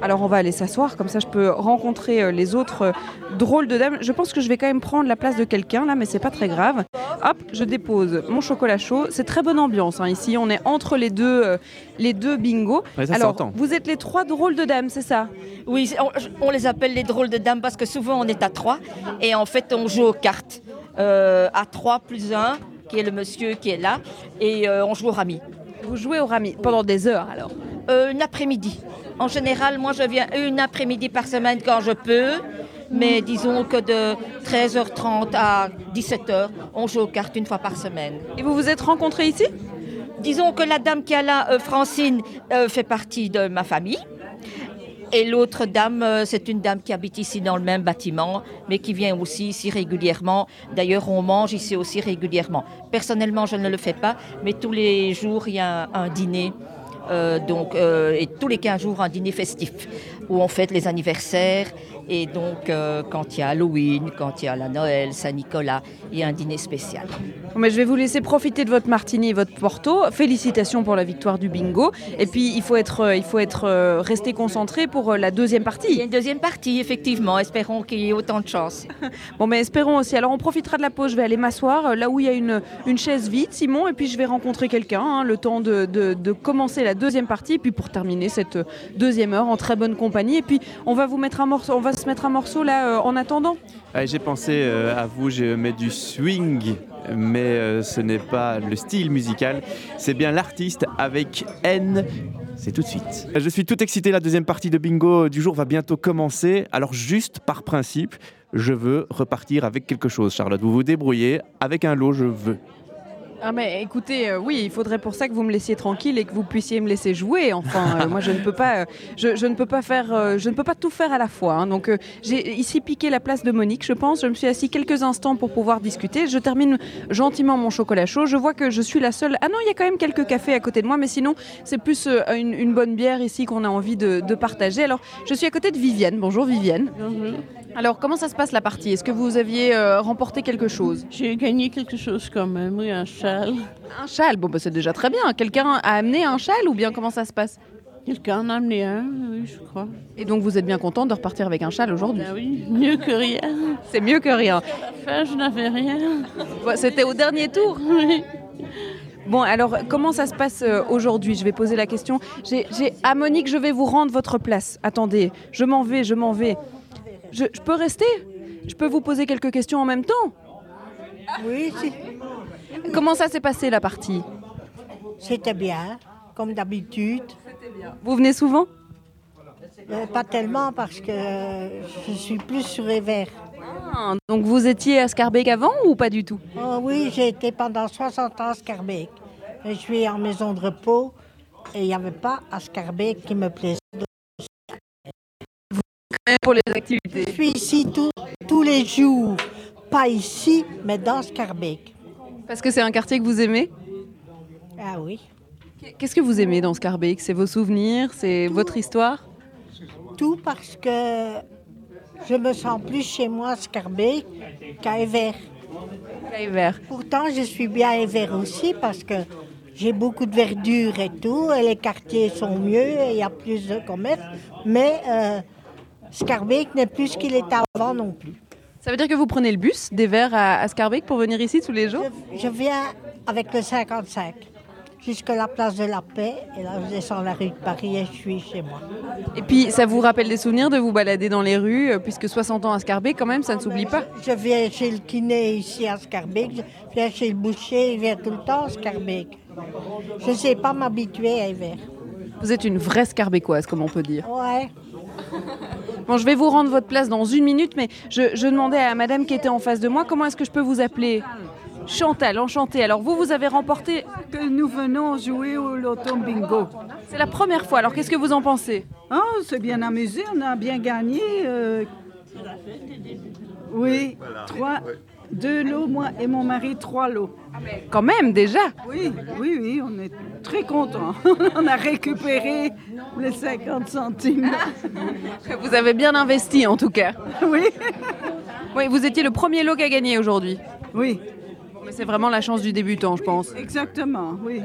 Speaker 2: Alors on va aller s'asseoir, comme ça je peux rencontrer euh, les autres euh, drôles de dames. Je pense que je vais quand même prendre la place de quelqu'un là, mais c'est pas très grave. Hop, je dépose mon chocolat chaud. C'est très bonne ambiance hein, ici. On est entre les deux, euh, les deux bingos.
Speaker 1: Ouais, ça
Speaker 2: Alors
Speaker 1: s'entend.
Speaker 2: vous êtes les trois drôles de dames, c'est ça?
Speaker 8: Oui, on les appelle les drôles de dames parce que souvent on est à trois et en fait on joue aux cartes. Euh, à trois plus un, qui est le monsieur qui est là, et euh, on joue au rami.
Speaker 2: Vous jouez au rami pendant des heures alors?
Speaker 8: Euh, une après-midi. En général, moi je viens une après-midi par semaine quand je peux, mais disons que de 13h30 à 17h, on joue aux cartes une fois par semaine.
Speaker 2: Et vous vous êtes rencontrés ici?
Speaker 8: Disons que la dame qui est là, euh, Francine, euh, fait partie de ma famille. Et l'autre dame, euh, c'est une dame qui habite ici dans le même bâtiment, mais qui vient aussi ici régulièrement. D'ailleurs, on mange ici aussi régulièrement. Personnellement, je ne le fais pas, mais tous les jours, il y a un, dîner. donc, et tous les 15 jours, un dîner festif où on fête les anniversaires. Et donc, euh, quand il y a Halloween, quand il y a la Noël, Saint-Nicolas, il y a un dîner spécial.
Speaker 2: Bon, mais je vais vous laisser profiter de votre martini et votre porto. Félicitations pour la victoire du bingo. Et puis il faut être, euh, il faut être euh, resté concentré pour euh, la deuxième
Speaker 8: Il y a
Speaker 2: partie.
Speaker 8: une deuxième partie, effectivement. Espérons qu'il y ait autant de chance.
Speaker 2: Bon, mais espérons aussi. Alors on profitera de la pause. Je vais aller m'asseoir là où il y a une, une chaise vide, Simon, et puis je vais rencontrer quelqu'un. hein, le temps de, de- de commencer la deuxième partie, et puis pour terminer cette deuxième heure en très bonne compagnie. Et puis on va vous mettre un morceau, on va se mettre un morceau là euh, en attendant.
Speaker 1: Ah, J'ai pensé euh, à vous, je mets du swing, mais euh, ce n'est pas le style musical, c'est bien l'artiste avec N. C'est tout de suite. Je suis tout excité, la deuxième partie de bingo du jour va bientôt commencer. Alors juste par principe, je veux repartir avec quelque chose, Charlotte. Vous vous débrouillez, avec un lot, je veux.
Speaker 2: Ah mais écoutez, euh, oui, il faudrait pour ça que vous me laissiez tranquille et que vous puissiez me laisser jouer. Enfin, euh, moi je ne peux pas, euh, je, je ne peux pas faire, je ne peux pas tout faire à la fois. hein. Donc j'ai ici piqué la place de Monique, je pense. Je me suis assis quelques instants pour pouvoir discuter. Je termine gentiment mon chocolat chaud. Je vois que je suis la seule. Ah non, il y a quand même quelques cafés à côté de moi, mais sinon c'est plus une, une bonne bière ici qu'on a envie de, de partager. Alors je suis à côté de Vivienne. Bonjour Vivienne. Alors comment ça se passe la partie? Est-ce que vous aviez remporté quelque chose?
Speaker 9: J'ai gagné quelque chose quand même, oui, un châle.
Speaker 2: Un châle, bon bah c'est déjà très bien. Quelqu'un a amené un châle ou bien comment ça se passe?
Speaker 9: Quelqu'un en a amené un, oui, je crois.
Speaker 2: Et donc vous êtes bien content de repartir avec un châle aujourd'hui?
Speaker 9: Ben oui, mieux que rien.
Speaker 2: C'est mieux que rien.
Speaker 9: Enfin, je n'avais rien.
Speaker 2: C'était au dernier tour.
Speaker 9: Oui.
Speaker 2: Bon alors comment ça se passe euh, aujourd'hui? Je vais poser la question. J'ai, j'ai... Ah Monique, je vais vous rendre votre place. Attendez, je m'en vais, je m'en vais. Je, je peux rester? Je peux vous poser quelques questions en même temps?
Speaker 10: Oui, si-
Speaker 2: Comment ça s'est passé la partie?
Speaker 10: C'était bien, comme d'habitude.
Speaker 2: Vous venez souvent?
Speaker 10: Euh, pas tellement parce que je suis plus sur les verts.
Speaker 2: Ah, Donc vous étiez à Scarbeck avant ou pas du tout?
Speaker 10: Oh oui, j'ai été pendant 60 ans à Scarbeck. Je suis en maison de repos et il n'y avait pas à Scarbeck qui me plaisait.
Speaker 2: Pour les activités.
Speaker 10: Je suis ici tous- tous les jours, pas ici, mais dans Scarbeck.
Speaker 2: Parce que c'est un quartier que vous aimez
Speaker 10: Ah oui.
Speaker 2: Qu'est-ce que vous aimez dans Scarbeck? C'est vos souvenirs? C'est votre histoire?
Speaker 10: Tout parce que je me sens plus chez moi à Scarbeck qu'à
Speaker 2: vert.
Speaker 10: Pourtant, je suis bien à Evert aussi parce que j'ai beaucoup de verdure et tout, et les quartiers sont mieux, et il y a plus de commerce, mais euh, Scarbeck n'est plus ce qu'il était avant non plus.
Speaker 2: Ça veut dire que vous prenez le bus des Verts à, à Scarbeck pour venir ici tous les jours?
Speaker 10: Je, je viens avec le 55 jusqu'à la place de la Paix, et là je descends la rue de Paris et je suis chez moi.
Speaker 2: Et puis ça vous rappelle des souvenirs de vous balader dans les rues, euh, puisque 60 ans à Scarbeck quand même, ça ne s'oublie pas?
Speaker 10: Je viens chez le kiné ici à Scarbeck, je viens chez le boucher, je viens tout le temps à Scarbeck. Je ne sais pas m'habituer à Evert.
Speaker 2: Vous êtes une vraie Scarbeckoise, comme on peut dire.
Speaker 10: Ouais.
Speaker 2: Bon, je vais vous rendre votre place dans une minute, mais je, je demandais à madame qui était en face de moi, comment est-ce que je peux vous appeler Chantal, enchantée. Alors vous, vous avez remporté...
Speaker 11: que nous venons jouer au loto bingo.
Speaker 2: C'est la première fois, alors qu'est-ce que vous en pensez
Speaker 11: Ah, on s'est bien amusé, on a bien gagné. euh, Oui, trois, deux lots, moi et mon mari, trois lots.
Speaker 2: Quand même, déjà
Speaker 11: Oui, oui, oui, on est très contents. on a récupéré les 50 centimes.
Speaker 2: Vous avez bien investi en tout cas.
Speaker 11: Oui,
Speaker 2: Oui, vous étiez le premier lot qui a gagné aujourd'hui.
Speaker 11: oui,
Speaker 2: Mais c'est vraiment la chance du débutant, je pense.
Speaker 11: exactement, oui.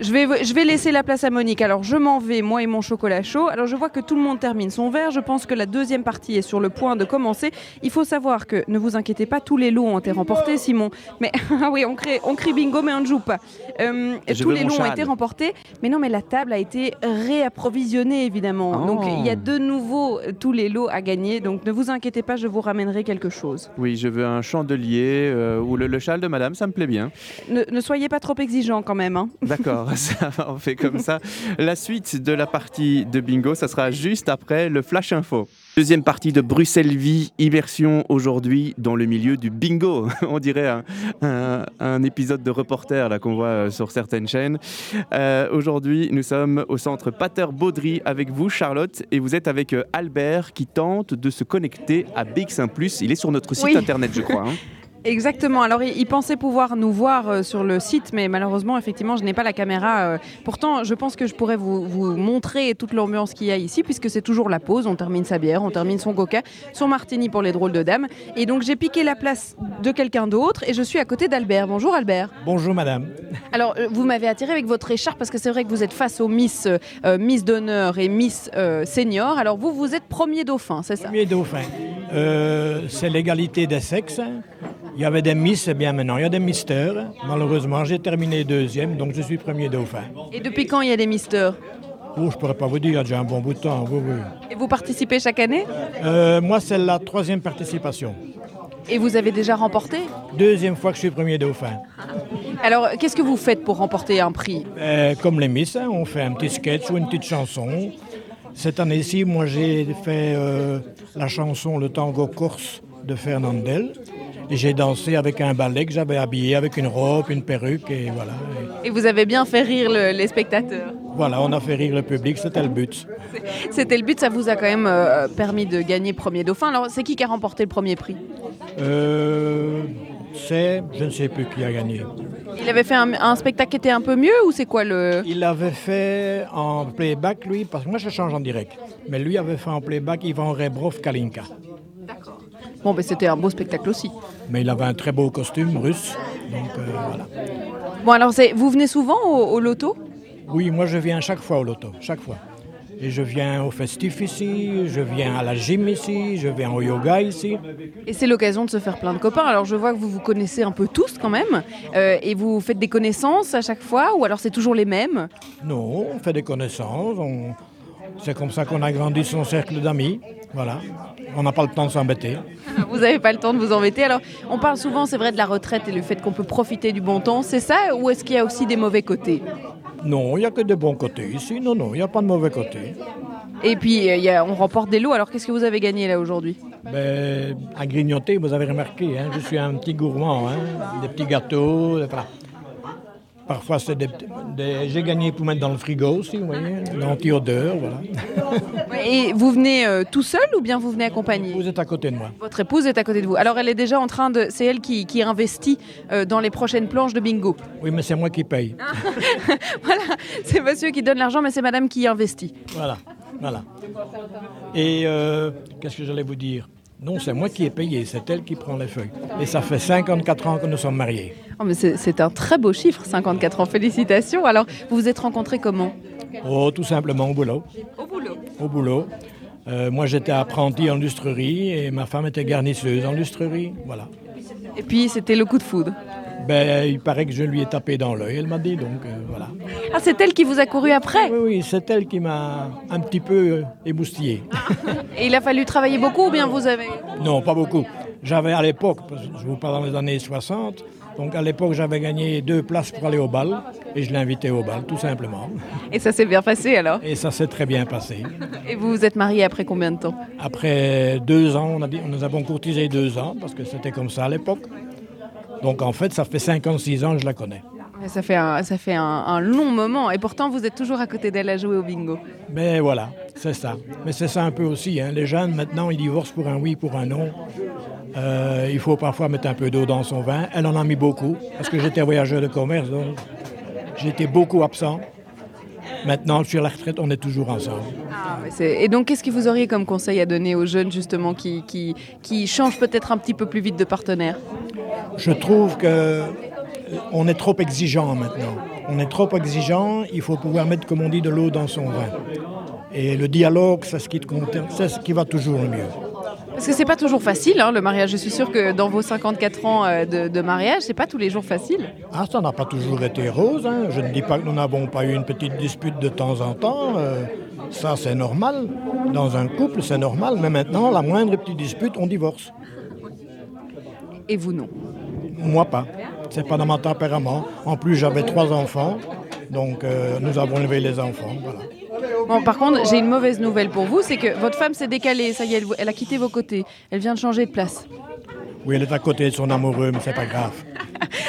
Speaker 2: Je vais, je vais laisser la place à Monique. Alors je m'en vais, moi et mon chocolat chaud. Alors je vois que tout le monde termine son verre. Je pense que la deuxième partie est sur le point de commencer. Il faut savoir que, ne vous inquiétez pas, tous les lots ont été remportés, Simon. Mais ah oui, on, crée, on crie bingo, mais on ne joue pas. Euh, tous les lots ont été remportés. Mais non, mais la table a été réapprovisionnée, évidemment.
Speaker 1: Oh.
Speaker 2: Donc il y a de nouveau euh, tous les lots à gagner. Donc ne vous inquiétez pas, je vous ramènerai quelque chose.
Speaker 1: Oui, je veux un chandelier euh, ou le, le châle de madame, ça me plaît bien.
Speaker 2: Ne, ne soyez pas trop exigeants quand même. hein.
Speaker 1: D'accord, ça on fait comme ça. La suite de la partie de bingo, ça sera juste après le flash info. Deuxième partie de Bruxelles Vie, immersion aujourd'hui dans le milieu du bingo. On dirait un, un- un épisode de reporter là qu'on voit euh, sur certaines chaînes. Euh, aujourd'hui, nous sommes au centre Pater Baudry avec vous, Charlotte, et vous êtes avec euh, Albert qui tente de se connecter à BX1 ⁇ Il est sur notre site
Speaker 2: Oui.
Speaker 1: internet, je crois. hein.
Speaker 2: Exactement. Alors, il, il pensait pouvoir nous voir euh, sur le site, mais malheureusement, effectivement, je n'ai pas la caméra. euh. Pourtant, je pense que je pourrais vous, vous montrer toute l'ambiance qu'il y a ici, puisque c'est toujours la pause. On termine sa bière, on termine son coca, son martini pour les drôles de dames. Et donc, j'ai piqué la place de quelqu'un d'autre et je suis à côté d'Albert. Bonjour, Albert.
Speaker 12: Bonjour madame.
Speaker 2: Alors, euh, vous m'avez attiré avec votre écharpe parce que c'est vrai que vous êtes face aux Miss, Miss d'honneur et Miss senior. Alors, vous, vous êtes premier dauphin, c'est ça?
Speaker 12: Premier dauphin. C'est l'égalité des sexes. Il y avait des Miss, et bien maintenant il y a des Misters. Malheureusement, j'ai terminé deuxième, donc je suis premier dauphin.
Speaker 2: Et depuis quand il y a des misters?
Speaker 12: Oh, je pourrais pas vous dire, il y a déjà un bon bout de temps. oui, oui.
Speaker 2: Et vous participez chaque année?
Speaker 12: Euh, moi, c'est la troisième participation.
Speaker 2: Et vous avez déjà remporté?
Speaker 12: Deuxième fois que je suis premier dauphin.
Speaker 2: Alors, qu'est-ce que vous faites pour remporter un prix?
Speaker 12: Euh, comme les Miss, hein, on fait un petit sketch ou une petite chanson. Cette année-ci, moi, j'ai fait euh, la chanson Le tango corse de Fernandel. J'ai dansé avec un ballet que j'avais habillé avec une robe, une perruque et voilà.
Speaker 2: Et vous avez bien fait rire le- les spectateurs.
Speaker 12: Voilà, on a fait rire le public, c'était le but.
Speaker 2: C'était le but, ça vous a quand même euh, permis de gagner premier dauphin. Alors, c'est qui qui a remporté le premier prix?
Speaker 12: Euh, c'est, je ne sais plus qui a gagné.
Speaker 2: Il avait fait un, un spectacle qui était un peu mieux ou c'est quoi le...
Speaker 12: Il l'avait fait en playback, lui, parce que moi je change en direct. Mais lui avait fait en playback Ivan Rebrov Kalinka.
Speaker 2: Bon, ben, c'était un beau spectacle aussi.
Speaker 12: Mais il avait un très beau costume russe. Donc euh, voilà.
Speaker 2: Bon, alors, vous venez souvent au, au loto?
Speaker 12: Oui, moi je viens chaque fois au loto, chaque fois. Et je viens au festif ici, je viens à la gym ici, je viens au yoga ici.
Speaker 2: Et c'est l'occasion de se faire plein de copains. Alors, je vois que vous vous connaissez un peu tous quand même. Euh, et vous faites des connaissances à chaque fois ou alors c'est toujours les mêmes?
Speaker 12: Non, on fait des connaissances. on- C'est comme ça qu'on a grandi son cercle d'amis. Voilà. On n'a pas le temps de s'embêter.
Speaker 2: Vous n'avez pas le temps de vous embêter. Alors, on parle souvent, c'est vrai, de la retraite et le fait qu'on peut profiter du bon temps. C'est ça ou est-ce qu'il y a aussi des mauvais côtés?
Speaker 12: Non, il n'y a que des bons côtés ici. Non, non, il n'y a pas de mauvais côtés.
Speaker 2: Et puis, euh, il y a- on remporte des lots. Alors, qu'est-ce que vous avez gagné là aujourd'hui?
Speaker 12: Ben, à grignoter, vous avez remarqué, hein, je suis un petit gourmand. hein, des petits gâteaux. voilà. Parfois, c'est des, j'ai gagné pour mettre dans le frigo aussi, vous voyez, l'anti-odeur, voilà.
Speaker 2: Et vous venez euh, tout seul ou bien vous venez accompagné?
Speaker 12: Vous êtes à côté de moi.
Speaker 2: Votre épouse est à côté de vous. Alors, elle est déjà en train de. C'est elle qui, qui investit euh, dans les prochaines planches de bingo.
Speaker 12: Oui, mais c'est moi qui paye.
Speaker 2: voilà, c'est monsieur qui donne l'argent, mais c'est madame qui investit.
Speaker 12: Voilà, voilà. Et euh, qu'est-ce que j'allais vous dire? Non, c'est moi qui ai payé, c'est elle qui prend les feuilles. Et ça fait 54 ans que nous sommes mariés.
Speaker 2: Oh, mais c'est c'est un très beau chiffre, 54 ans. Félicitations. Alors, vous vous êtes rencontrés comment?
Speaker 12: Oh, tout simplement au boulot.
Speaker 2: Au boulot.
Speaker 12: Au boulot. Euh, moi, j'étais apprenti en lustrerie et ma femme était garnisseuse en lustrerie. Voilà.
Speaker 2: Et puis, c'était le coup de foudre.
Speaker 12: Ben, il paraît que je lui ai tapé dans l'œil, elle m'a dit, donc euh, voilà.
Speaker 2: Ah, c'est elle qui vous a couru après
Speaker 12: Oui, oui, c'est elle qui m'a un petit peu émoustillé.
Speaker 2: Et il a fallu travailler beaucoup ou bien vous avez...
Speaker 12: Non, pas beaucoup. J'avais à l'époque, je vous parle dans les années 60, donc à l'époque j'avais gagné deux places pour aller au bal et je l'ai invité au bal, tout simplement.
Speaker 2: Et ça s'est bien passé alors
Speaker 12: Et ça s'est très bien passé.
Speaker 2: Et vous vous êtes mariés après combien de temps
Speaker 12: Après deux ans, on a dit, nous avons courtisé deux ans parce que c'était comme ça à l'époque. Donc en fait, ça fait 56 ans que je la connais.
Speaker 2: Ça fait, un, ça fait un, un long moment et pourtant vous êtes toujours à côté d'elle à jouer au bingo.
Speaker 12: Mais voilà, c'est ça. Mais c'est ça un peu aussi. hein. Les jeunes, maintenant, ils divorcent pour un oui, pour un non. Euh, il faut parfois mettre un peu d'eau dans son vin. Elle en a mis beaucoup, parce que j'étais voyageur de commerce, donc j'étais beaucoup absent. Maintenant, sur la retraite, on est toujours ensemble.
Speaker 2: Ah, mais Et donc qu'est-ce que vous auriez comme conseil à donner aux jeunes justement qui, qui, qui changent peut-être un petit peu plus vite de partenaire?
Speaker 12: Je trouve que on est trop exigeant maintenant. On est trop exigeant, il faut pouvoir mettre, comme on dit, de l'eau dans son vin. Et le dialogue, c'est ce qui, c'est ce qui va toujours le mieux.
Speaker 2: Parce que c'est pas toujours facile hein, le mariage. Je suis sûre que dans vos 54 ans euh, de, de mariage, c'est pas tous les jours facile.
Speaker 12: Ah, ça n'a pas toujours été rose. hein. Je ne dis pas que nous n'avons pas eu une petite dispute de temps en temps. euh, ça, c'est normal. Dans un couple, c'est normal. Mais maintenant, la moindre petite dispute, on divorce.
Speaker 2: Et vous non
Speaker 12: Moi, pas. C'est pas dans mon tempérament. En plus, j'avais trois enfants. Donc, euh, nous avons élevé les enfants.
Speaker 2: Par contre, j'ai une mauvaise nouvelle pour vous, c'est que votre femme s'est décalée. Ça y est, elle a quitté vos côtés. Elle vient de changer de place.
Speaker 12: Oui, elle est à côté de son amoureux, mais c'est pas grave.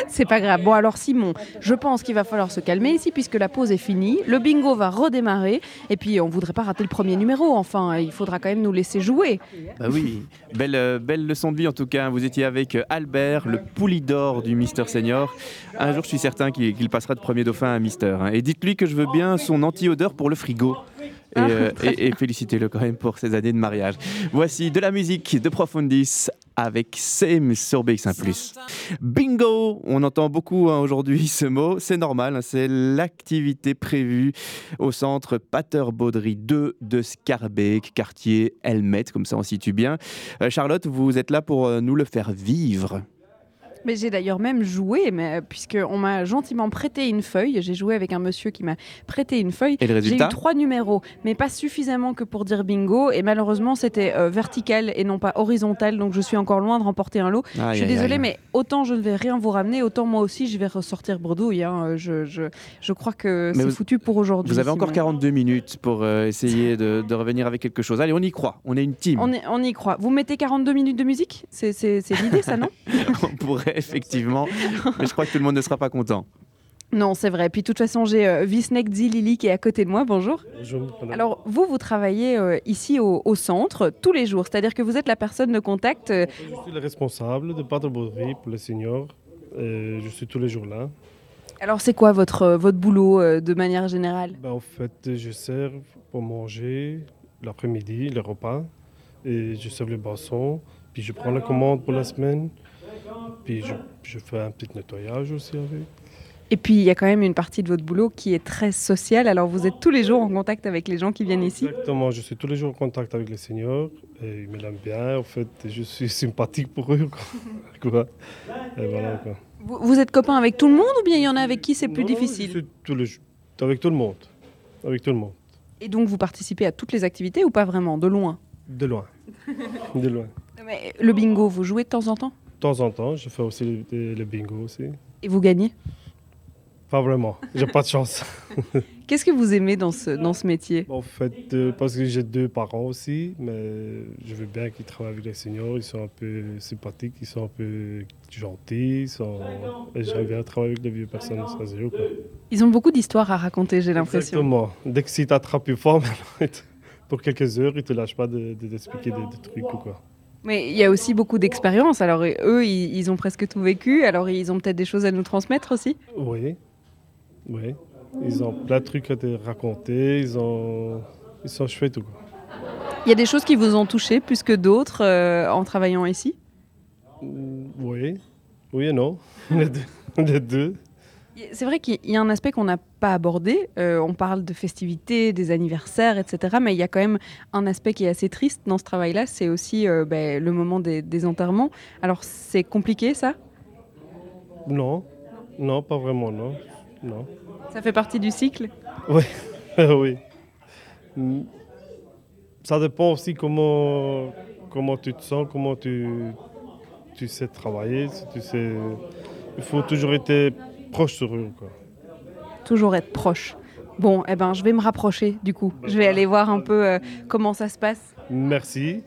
Speaker 2: C'est pas grave. Bon, alors Simon, je pense qu'il va falloir se calmer ici puisque la pause est finie. Le bingo va redémarrer. Et puis, on voudrait pas rater le premier numéro. Enfin, il faudra quand même nous laisser jouer.
Speaker 1: Bah oui, belle, euh, belle leçon de vie en tout cas. Vous étiez avec euh, Albert, le poulidor du Mister Senior. Un jour, je suis certain qu'il passera de premier dauphin à Mister. hein. Et dites-lui que je veux bien son anti-odeur pour le frigo. Et, euh, et- et félicitez-le quand même pour ses années de mariage. Voici de la musique de Profundis avec Same sur BX1+. Bingo On entend beaucoup hein, aujourd'hui ce mot. C'est normal, hein, c'est l'activité prévue au centre Pater Baudry 2 de Scarbeck, quartier Helmet, comme ça on situe bien. Euh, Charlotte, vous êtes là pour euh, nous le faire vivre.
Speaker 2: Mais j'ai d'ailleurs même joué, mais puisqu'on m'a gentiment prêté une feuille. J'ai joué avec un monsieur qui m'a prêté une feuille.
Speaker 1: Et le
Speaker 2: J'ai
Speaker 1: résultat
Speaker 2: eu trois numéros, mais pas suffisamment que pour dire bingo. Et malheureusement, c'était euh, vertical et non pas horizontal. Donc je suis encore loin de remporter un lot. Je suis désolée, mais autant je ne vais rien vous ramener, autant moi aussi je vais ressortir bredouille. hein. Je, je, je crois que c'est foutu pour aujourd'hui.
Speaker 1: Vous avez encore
Speaker 2: Simon.
Speaker 1: 42 minutes pour euh, essayer de, de revenir avec quelque chose. Allez, on y croit. On est une team.
Speaker 2: On, est- on y croit. Vous mettez 42 minutes de musique? C'est l'idée, ça, non?
Speaker 1: On pourrait effectivement, mais je crois que tout le monde ne sera pas content.
Speaker 2: Non, c'est vrai. Puis de toute façon, j'ai euh, Visnek Lili qui est à côté de moi. Bonjour.
Speaker 13: Bonjour.
Speaker 2: Alors, vous, vous travaillez euh, ici au, au centre tous les jours, c'est-à-dire que vous êtes la personne de contact. euh,
Speaker 13: Je suis le responsable de Paterbourderie pour les seniors. Et je suis tous les jours là.
Speaker 2: Alors, c'est quoi votre, euh, votre boulot euh, de manière générale?
Speaker 13: Ben, en fait, je sers pour manger l'après-midi, les repas. Et je sers les boissons. Puis je prends la commande pour la semaine. Puis je, je fais un petit nettoyage aussi avec.
Speaker 2: Et puis, il y a quand même une partie de votre boulot qui est très sociale. Alors, vous êtes tous les jours en contact avec les gens qui viennent ici?
Speaker 13: Exactement, je suis tous les jours en contact avec les seniors. Et ils me l'aiment bien. En fait, je suis sympathique pour eux. Quoi. Et voilà, quoi.
Speaker 2: Vous, vous êtes copain avec tout le monde ou bien il y en a avec qui c'est plus
Speaker 13: Non,
Speaker 2: difficile?
Speaker 13: je suis tous les jours- Avec tout le monde. Avec tout le monde.
Speaker 2: Et donc, vous participez à toutes les activités ou pas vraiment? De loin?
Speaker 13: De loin. De loin.
Speaker 2: Mais Le bingo, vous jouez de temps en temps?
Speaker 13: Temps en temps, je fais aussi le, le bingo aussi.
Speaker 2: Et vous gagnez?
Speaker 13: Pas vraiment, j'ai pas de chance.
Speaker 2: Qu'est-ce que vous aimez dans ce, dans ce métier?
Speaker 13: En fait, euh, parce que j'ai deux parents aussi, mais je veux bien qu'ils travaillent avec les seniors, ils sont un peu sympathiques, ils sont un peu gentils, ils sont... et j'aime bien travailler avec les vieux personnes, c'est eux, quoi.
Speaker 2: Ils ont beaucoup d'histoires à raconter, j'ai l'impression.
Speaker 13: Exactement. Dès que si t'attrapes plus fort, pour quelques heures, ils te lâchent pas de, de- des trucs ou quoi.
Speaker 2: Mais il y a aussi beaucoup d'expérience. Alors, eux, ils, ils ont presque tout vécu. Alors, ils ont peut-être des choses à nous transmettre aussi.
Speaker 13: Oui, oui. Ils ont plein de trucs à te raconter, ils, ont... ils sont chouettes ou quoi.
Speaker 2: Il y a des choses qui vous ont touché plus que d'autres euh, en travaillant ici?
Speaker 13: Oui, oui et non. Les deux. Les deux.
Speaker 2: C'est vrai qu'il y a un aspect qu'on n'a pas abordé. Euh, on parle de festivités, des anniversaires, etc. Mais il y a quand même un aspect qui est assez triste dans ce travail-là. C'est aussi euh, ben, le moment des, des enterrements. Alors, c'est compliqué, ça?
Speaker 13: Non, non, pas vraiment, non. non.
Speaker 2: Ça fait partie du cycle?
Speaker 13: Oui, oui. Ça dépend aussi comment, comment tu te sens, comment tu, tu sais travailler. Si tu sais... Il faut toujours être proche sur eux. Quoi.
Speaker 2: Toujours être proche. Bon, eh ben, je vais me rapprocher, du coup. Je vais aller voir un peu euh, comment ça se passe.
Speaker 13: Merci.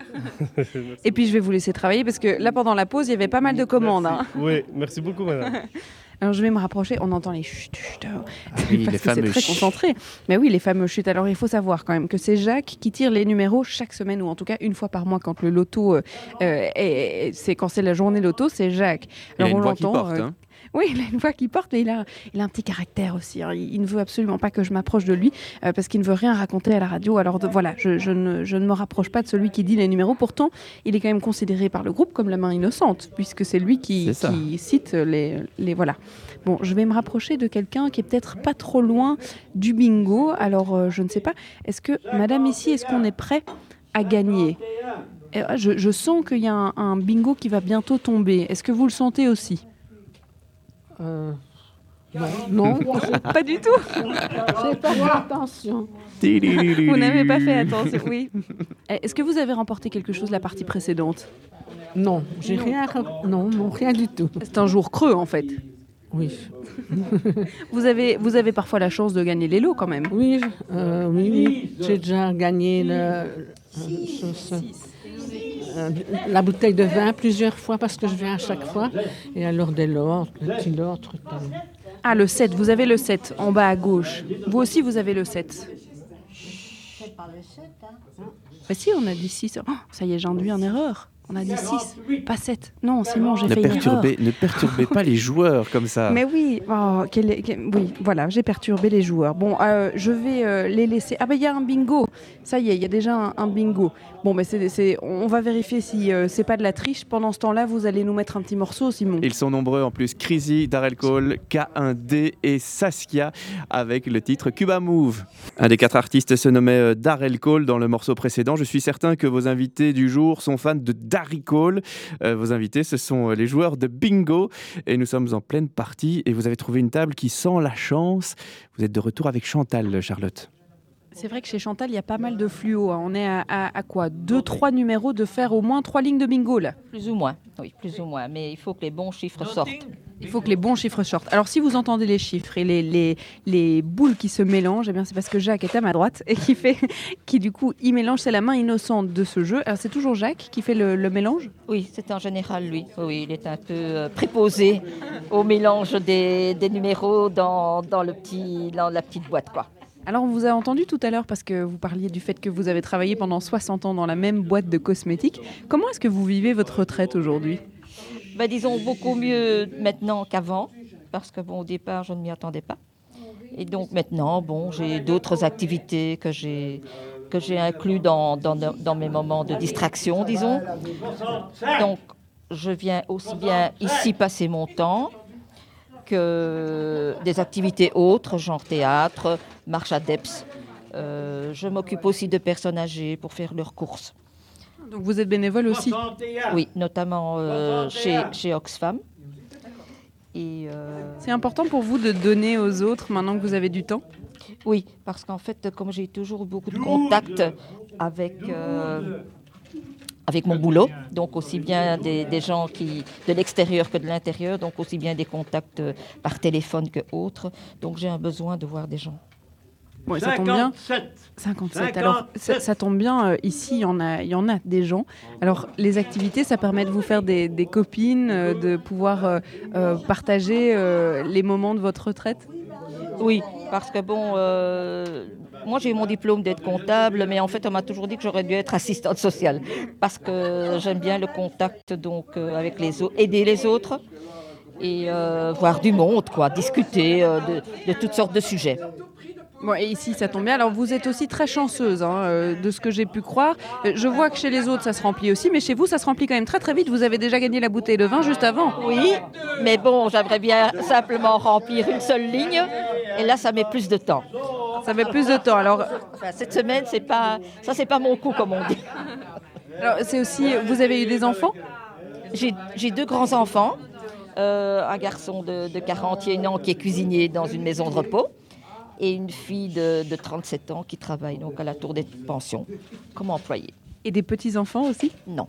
Speaker 2: Et puis, je vais vous laisser travailler parce que là, pendant la pause, il y avait pas mal de commandes. hein.
Speaker 13: Oui, merci beaucoup, madame.
Speaker 2: Alors, je vais me rapprocher. On entend les chut, chut.
Speaker 1: oui,
Speaker 2: parce
Speaker 1: les
Speaker 2: que c'est
Speaker 1: fameux
Speaker 2: très
Speaker 1: chut.
Speaker 2: concentré. Mais oui, les fameux chutes. Alors, il faut savoir quand même que c'est Jacques qui tire les numéros chaque semaine ou en tout cas une fois par mois quand le loto, euh, euh, est- c'est quand c'est la journée loto, c'est Jacques.
Speaker 1: Il a
Speaker 2: Alors,
Speaker 1: une
Speaker 2: on l'entend, euh,
Speaker 1: hein.
Speaker 2: Oui, il a une voix qui porte, mais il a, il a un petit caractère aussi. hein. Il, il ne veut absolument pas que je m'approche de lui euh, parce qu'il ne veut rien raconter à la radio. Alors de- voilà, je, je ne, je ne me rapproche pas de celui qui dit les numéros. Pourtant, il est quand même considéré par le groupe comme la main innocente puisque c'est lui qui, cite les, les voilà. Bon, je vais me rapprocher de quelqu'un qui est peut-être pas trop loin du bingo. Alors euh, je ne sais pas. Est-ce que Madame ici, est-ce qu'on est prêt à gagner? Euh, je, je sens qu'il y a un, un bingo qui va bientôt tomber. Est-ce que vous le sentez aussi?
Speaker 7: Euh, non, non.
Speaker 2: Pas du tout.
Speaker 7: J'ai pas fait attention.
Speaker 2: Vous n'avez pas fait attention, oui. Eh, Est-ce que vous avez remporté quelque chose la partie précédente?
Speaker 7: Non, j'ai rien. Non, non, rien du tout.
Speaker 2: C'est un jour creux en fait.
Speaker 7: Oui.
Speaker 2: Vous avez, vous avez parfois la chance de gagner les lots quand même.
Speaker 7: Oui, euh, oui, oui. J'ai déjà gagné le, chose, euh, la bouteille de vin plusieurs fois parce que je viens à chaque fois. Et alors des petits lots, trucs comme-
Speaker 2: Ah, le 7, vous avez le 7 en bas à gauche. Vous aussi, vous avez le 7.
Speaker 10: C'est pas le 7, hein.
Speaker 2: Bah si, on a dit 6. ça y est, j'ai induit en erreur. On a dit 6, pas 7. Non, Simon, j'ai
Speaker 1: Ne
Speaker 2: fait une erreur.
Speaker 1: perturbez, ne perturbez pas les joueurs comme ça.
Speaker 2: Mais oui, oh, quel est- quel- oui, voilà, j'ai perturbé les joueurs. Bon, euh, je vais euh, les laisser. Ah ben il y a un bingo. Ça y est, il y a déjà un, un bingo. Bon, mais c'est, c'est- on va vérifier si euh, c'est pas de la triche. Pendant ce temps-là, vous allez nous mettre un petit morceau, Simon.
Speaker 1: Ils sont nombreux en plus. Crazy, Darrell Cole, K1D et Saskia avec le titre Cuba Move. Un des quatre artistes se nommait euh, Darrell Cole dans le morceau précédent. Je suis certain que vos invités du jour sont fans de Darry Cole. Euh, vos invités, ce sont les joueurs de bingo et nous sommes en pleine partie et vous avez trouvé une table qui sent la chance. Vous êtes de retour avec Chantal, Charlotte.
Speaker 2: C'est vrai que chez Chantal, il y a pas mal de fluo. hein. On est à, à- à quoi? Deux, trois numéros de faire au moins trois lignes de bingo là?
Speaker 8: Plus ou moins, oui, plus ou moins. Mais il faut que les bons chiffres sortent.
Speaker 2: Il faut que les bons chiffres sortent. Alors, si vous entendez les chiffres et les, les, les boules qui se mélangent, eh bien, c'est parce que Jacques est à ma droite et qui fait, qui du coup, il mélange. C'est la main innocente de ce jeu. Alors, c'est toujours Jacques qui fait le, le mélange?
Speaker 8: Oui, c'est en général lui. Oui, il est un peu euh, préposé au mélange des, des numéros dans, dans, le petit, dans la petite boîte, quoi.
Speaker 2: Alors, on vous a entendu tout à l'heure parce que vous parliez du fait que vous avez travaillé pendant 60 ans dans la même boîte de cosmétiques. Comment est-ce que vous vivez votre retraite aujourd'hui?
Speaker 8: Ben, disons beaucoup mieux maintenant qu'avant, parce que bon, au départ, je ne m'y attendais pas. Et donc maintenant, bon, j'ai d'autres activités que j'ai que j'ai inclus dans, dans, dans mes moments de distraction, disons. Donc, je viens aussi bien ici passer mon temps des activités autres, genre théâtre, marche adepts. Euh, je m'occupe aussi de personnes âgées pour faire leurs courses.
Speaker 2: Donc, vous êtes bénévole aussi
Speaker 8: Oui, notamment euh, chez, chez Oxfam. Euh,
Speaker 2: C'est important pour vous de donner aux autres maintenant que vous avez du temps?
Speaker 8: Oui, parce qu'en fait, comme j'ai toujours beaucoup de contacts avec, euh, avec mon boulot, donc aussi bien des, des gens qui, de l'extérieur que de l'intérieur, donc aussi bien des contacts euh, par téléphone que autres, donc j'ai un besoin de voir des gens.
Speaker 2: Ouais, ça tombe bien. 57. Alors, ça, ça tombe bien, euh, ici, il y, en a, il y en a des gens. Alors, les activités, ça permet de vous faire des, des copines, euh, de pouvoir euh, partager euh, les moments de votre retraite?
Speaker 8: Oui, parce que bon, euh, moi j'ai eu mon diplôme d'être comptable, mais en fait on m'a toujours dit que j'aurais dû être assistante sociale, parce que j'aime bien le contact donc euh, avec les autres, aider les autres et euh, voir du monde, quoi, discuter de toutes sortes de sujets.
Speaker 2: Bon, et ici, ça tombe bien. Alors, vous êtes aussi très chanceuse, hein, euh, de ce que j'ai pu croire. Euh, Je vois que chez les autres, ça se remplit aussi, mais chez vous, ça se remplit quand même très très vite. Vous avez déjà gagné la bouteille de vin juste avant.
Speaker 8: Oui, mais bon, j'aimerais bien simplement remplir une seule ligne, et là ça met plus de temps.
Speaker 2: Ça met plus de temps. Alors,
Speaker 8: Enfin, cette semaine, c'est pas, ça c'est pas mon coup comme on dit.
Speaker 2: alors c'est aussi, vous avez eu des enfants?
Speaker 8: J'ai deux grands enfants, euh, un garçon de, de 41 ans qui est cuisinier dans une maison de repos et une fille de, de 37 ans qui travaille donc à la tour des pensions comme employée.
Speaker 2: Et des petits-enfants aussi?
Speaker 8: Non.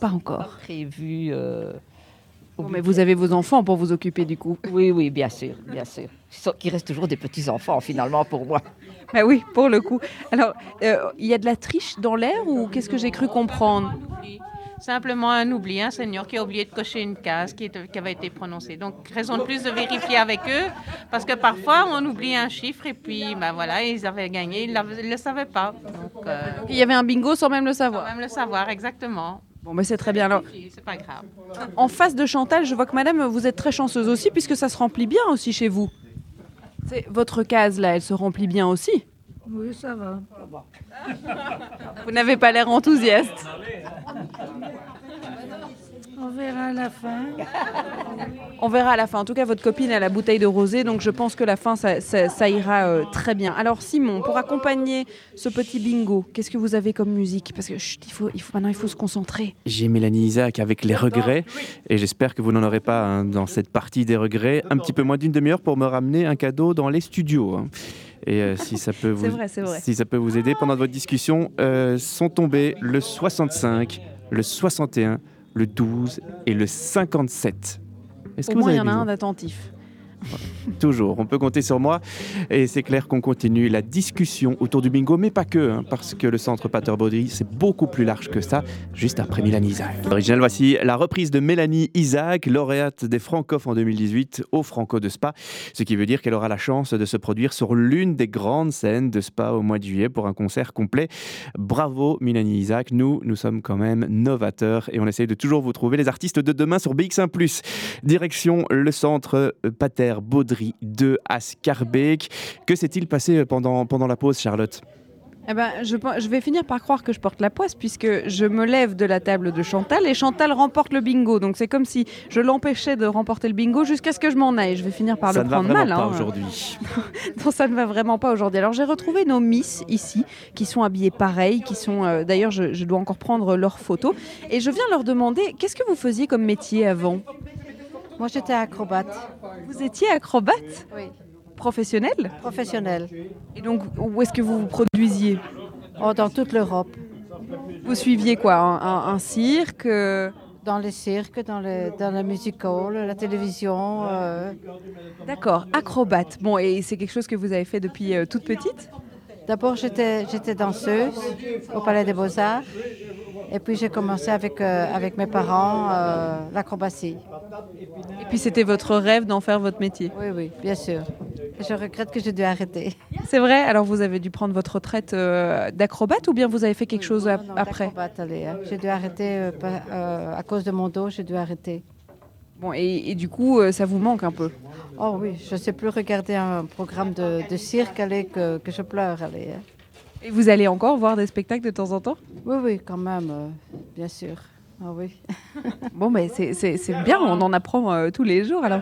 Speaker 2: Pas encore.
Speaker 8: Prévu. euh,
Speaker 2: Bon, mais vous avez vos enfants pour vous occuper du coup.
Speaker 8: Oui, oui, bien sûr, bien sûr. Qui restent toujours des petits-enfants finalement pour moi.
Speaker 2: Bah oui, pour le coup. Alors, euh, il y a de la triche dans l'air ou qu'est-ce que j'ai cru comprendre?
Speaker 5: Simplement un oubli, un senior qui a oublié de cocher une case qui, est- qui avait été prononcée. Donc, raison de plus de vérifier avec eux, parce que parfois on oublie un chiffre et puis, ben voilà, ils avaient gagné, ils ne le savaient pas. Donc, euh,
Speaker 2: Il y avait un bingo sans même le savoir.
Speaker 5: même le savoir, exactement.
Speaker 2: Bon, mais c'est très bien. Alors,
Speaker 5: C'est pas grave.
Speaker 2: en face de Chantal, je vois que madame, vous êtes très chanceuse aussi, puisque ça se remplit bien aussi chez vous. C'est votre case là, elle se remplit bien aussi.
Speaker 10: Oui, ça va.
Speaker 2: Vous n'avez pas l'air enthousiaste.
Speaker 10: On verra à la fin.
Speaker 2: On verra à la fin. En tout cas, votre copine a la bouteille de rosé, donc je pense que la fin, ça, ça- ça ira euh, très bien. Alors, Simon, pour accompagner ce petit bingo, qu'est-ce que vous avez comme musique? Parce que chut, il faut, il faut, maintenant, il faut se concentrer.
Speaker 1: J'ai Mélanie Isaac avec les regrets et j'espère que vous n'en aurez pas hein, dans cette partie des regrets. Un petit peu moins d'une demi-heure pour me ramener un cadeau dans les studios. hein. Et euh, si ça peut vous,
Speaker 2: vrai,
Speaker 1: si ça peut vous aider pendant votre discussion, euh, sont tombés le 65, le 61, le 12 et le 57. Est-ce
Speaker 2: Au
Speaker 1: que vous
Speaker 2: moins, il y en a un d'attentif.
Speaker 1: Toujours, on peut compter sur moi. Et c'est clair qu'on continue la discussion autour du bingo, mais pas que, hein, parce que le centre Pater Baudry, c'est beaucoup plus large que ça, juste après Mélanie Isaac. Original, voici la reprise de Mélanie Isaac, lauréate des Francoff en 2018 au Franco de Spa, ce qui veut dire qu'elle aura la chance de se produire sur l'une des grandes scènes de Spa au mois de juillet pour un concert complet. Bravo Mélanie Isaac, nous, nous sommes quand même novateurs et on essaye de toujours vous trouver les artistes de demain sur BX1+. Direction le centre euh, Baudry 2 à Scarbeck. Que s'est-il passé pendant, pendant la pause, Charlotte?
Speaker 2: Eh ben, je, vais finir par croire que je porte la poisse puisque je me lève de la table de Chantal et Chantal remporte le bingo. Donc c'est comme si je l'empêchais de remporter le bingo jusqu'à ce que je m'en aille. Je vais finir par
Speaker 1: Ça
Speaker 2: le
Speaker 1: ne va
Speaker 2: prendre
Speaker 1: vraiment
Speaker 2: mal.
Speaker 1: pas
Speaker 2: hein.
Speaker 1: aujourd'hui.
Speaker 2: non, ça ne va vraiment pas aujourd'hui. Alors j'ai retrouvé nos Miss ici, qui sont habillées pareil, qui sont. euh, D'ailleurs, je, je dois encore prendre leurs photos. Et je viens leur demander qu'est-ce que vous faisiez comme métier avant?
Speaker 6: Moi, j'étais acrobate.
Speaker 2: Vous étiez acrobate
Speaker 6: Oui.
Speaker 2: Professionnel
Speaker 6: Professionnelle.
Speaker 2: Et donc, où est-ce que vous vous produisiez
Speaker 6: Oh, dans toute l'Europe.
Speaker 2: Vous suiviez quoi Un, un- un cirque euh,
Speaker 6: Dans les cirques, dans, les, dans la music hall, la télévision. euh.
Speaker 2: D'accord, acrobate. Bon, et c'est quelque chose que vous avez fait depuis euh, toute petite?
Speaker 6: D'abord, j'étais danseuse au Palais des Beaux-Arts. Et puis, j'ai commencé avec, euh, avec mes parents euh, l'acrobatie.
Speaker 2: Et puis c'était votre rêve d'en faire votre métier
Speaker 6: Oui, oui, bien sûr. Je regrette que j'ai dû arrêter.
Speaker 2: C'est vrai? Alors vous avez dû prendre votre retraite euh, d'acrobate ou bien vous avez fait quelque chose
Speaker 6: Non,
Speaker 2: après?
Speaker 6: d'acrobate, allez, hein. J'ai dû arrêter euh, à cause de mon dos, j'ai dû arrêter.
Speaker 2: Bon, et, et du coup, euh, ça vous manque un peu
Speaker 6: Oh oui, je ne sais plus regarder un programme de, de cirque allez, que, que je pleure. Allez, hein.
Speaker 2: Et vous allez encore voir des spectacles de temps en temps?
Speaker 6: Oui, oui, quand même, euh, bien sûr. Ah oui.
Speaker 2: Bon, mais c'est- bien, on en apprend euh, tous les jours. Alors,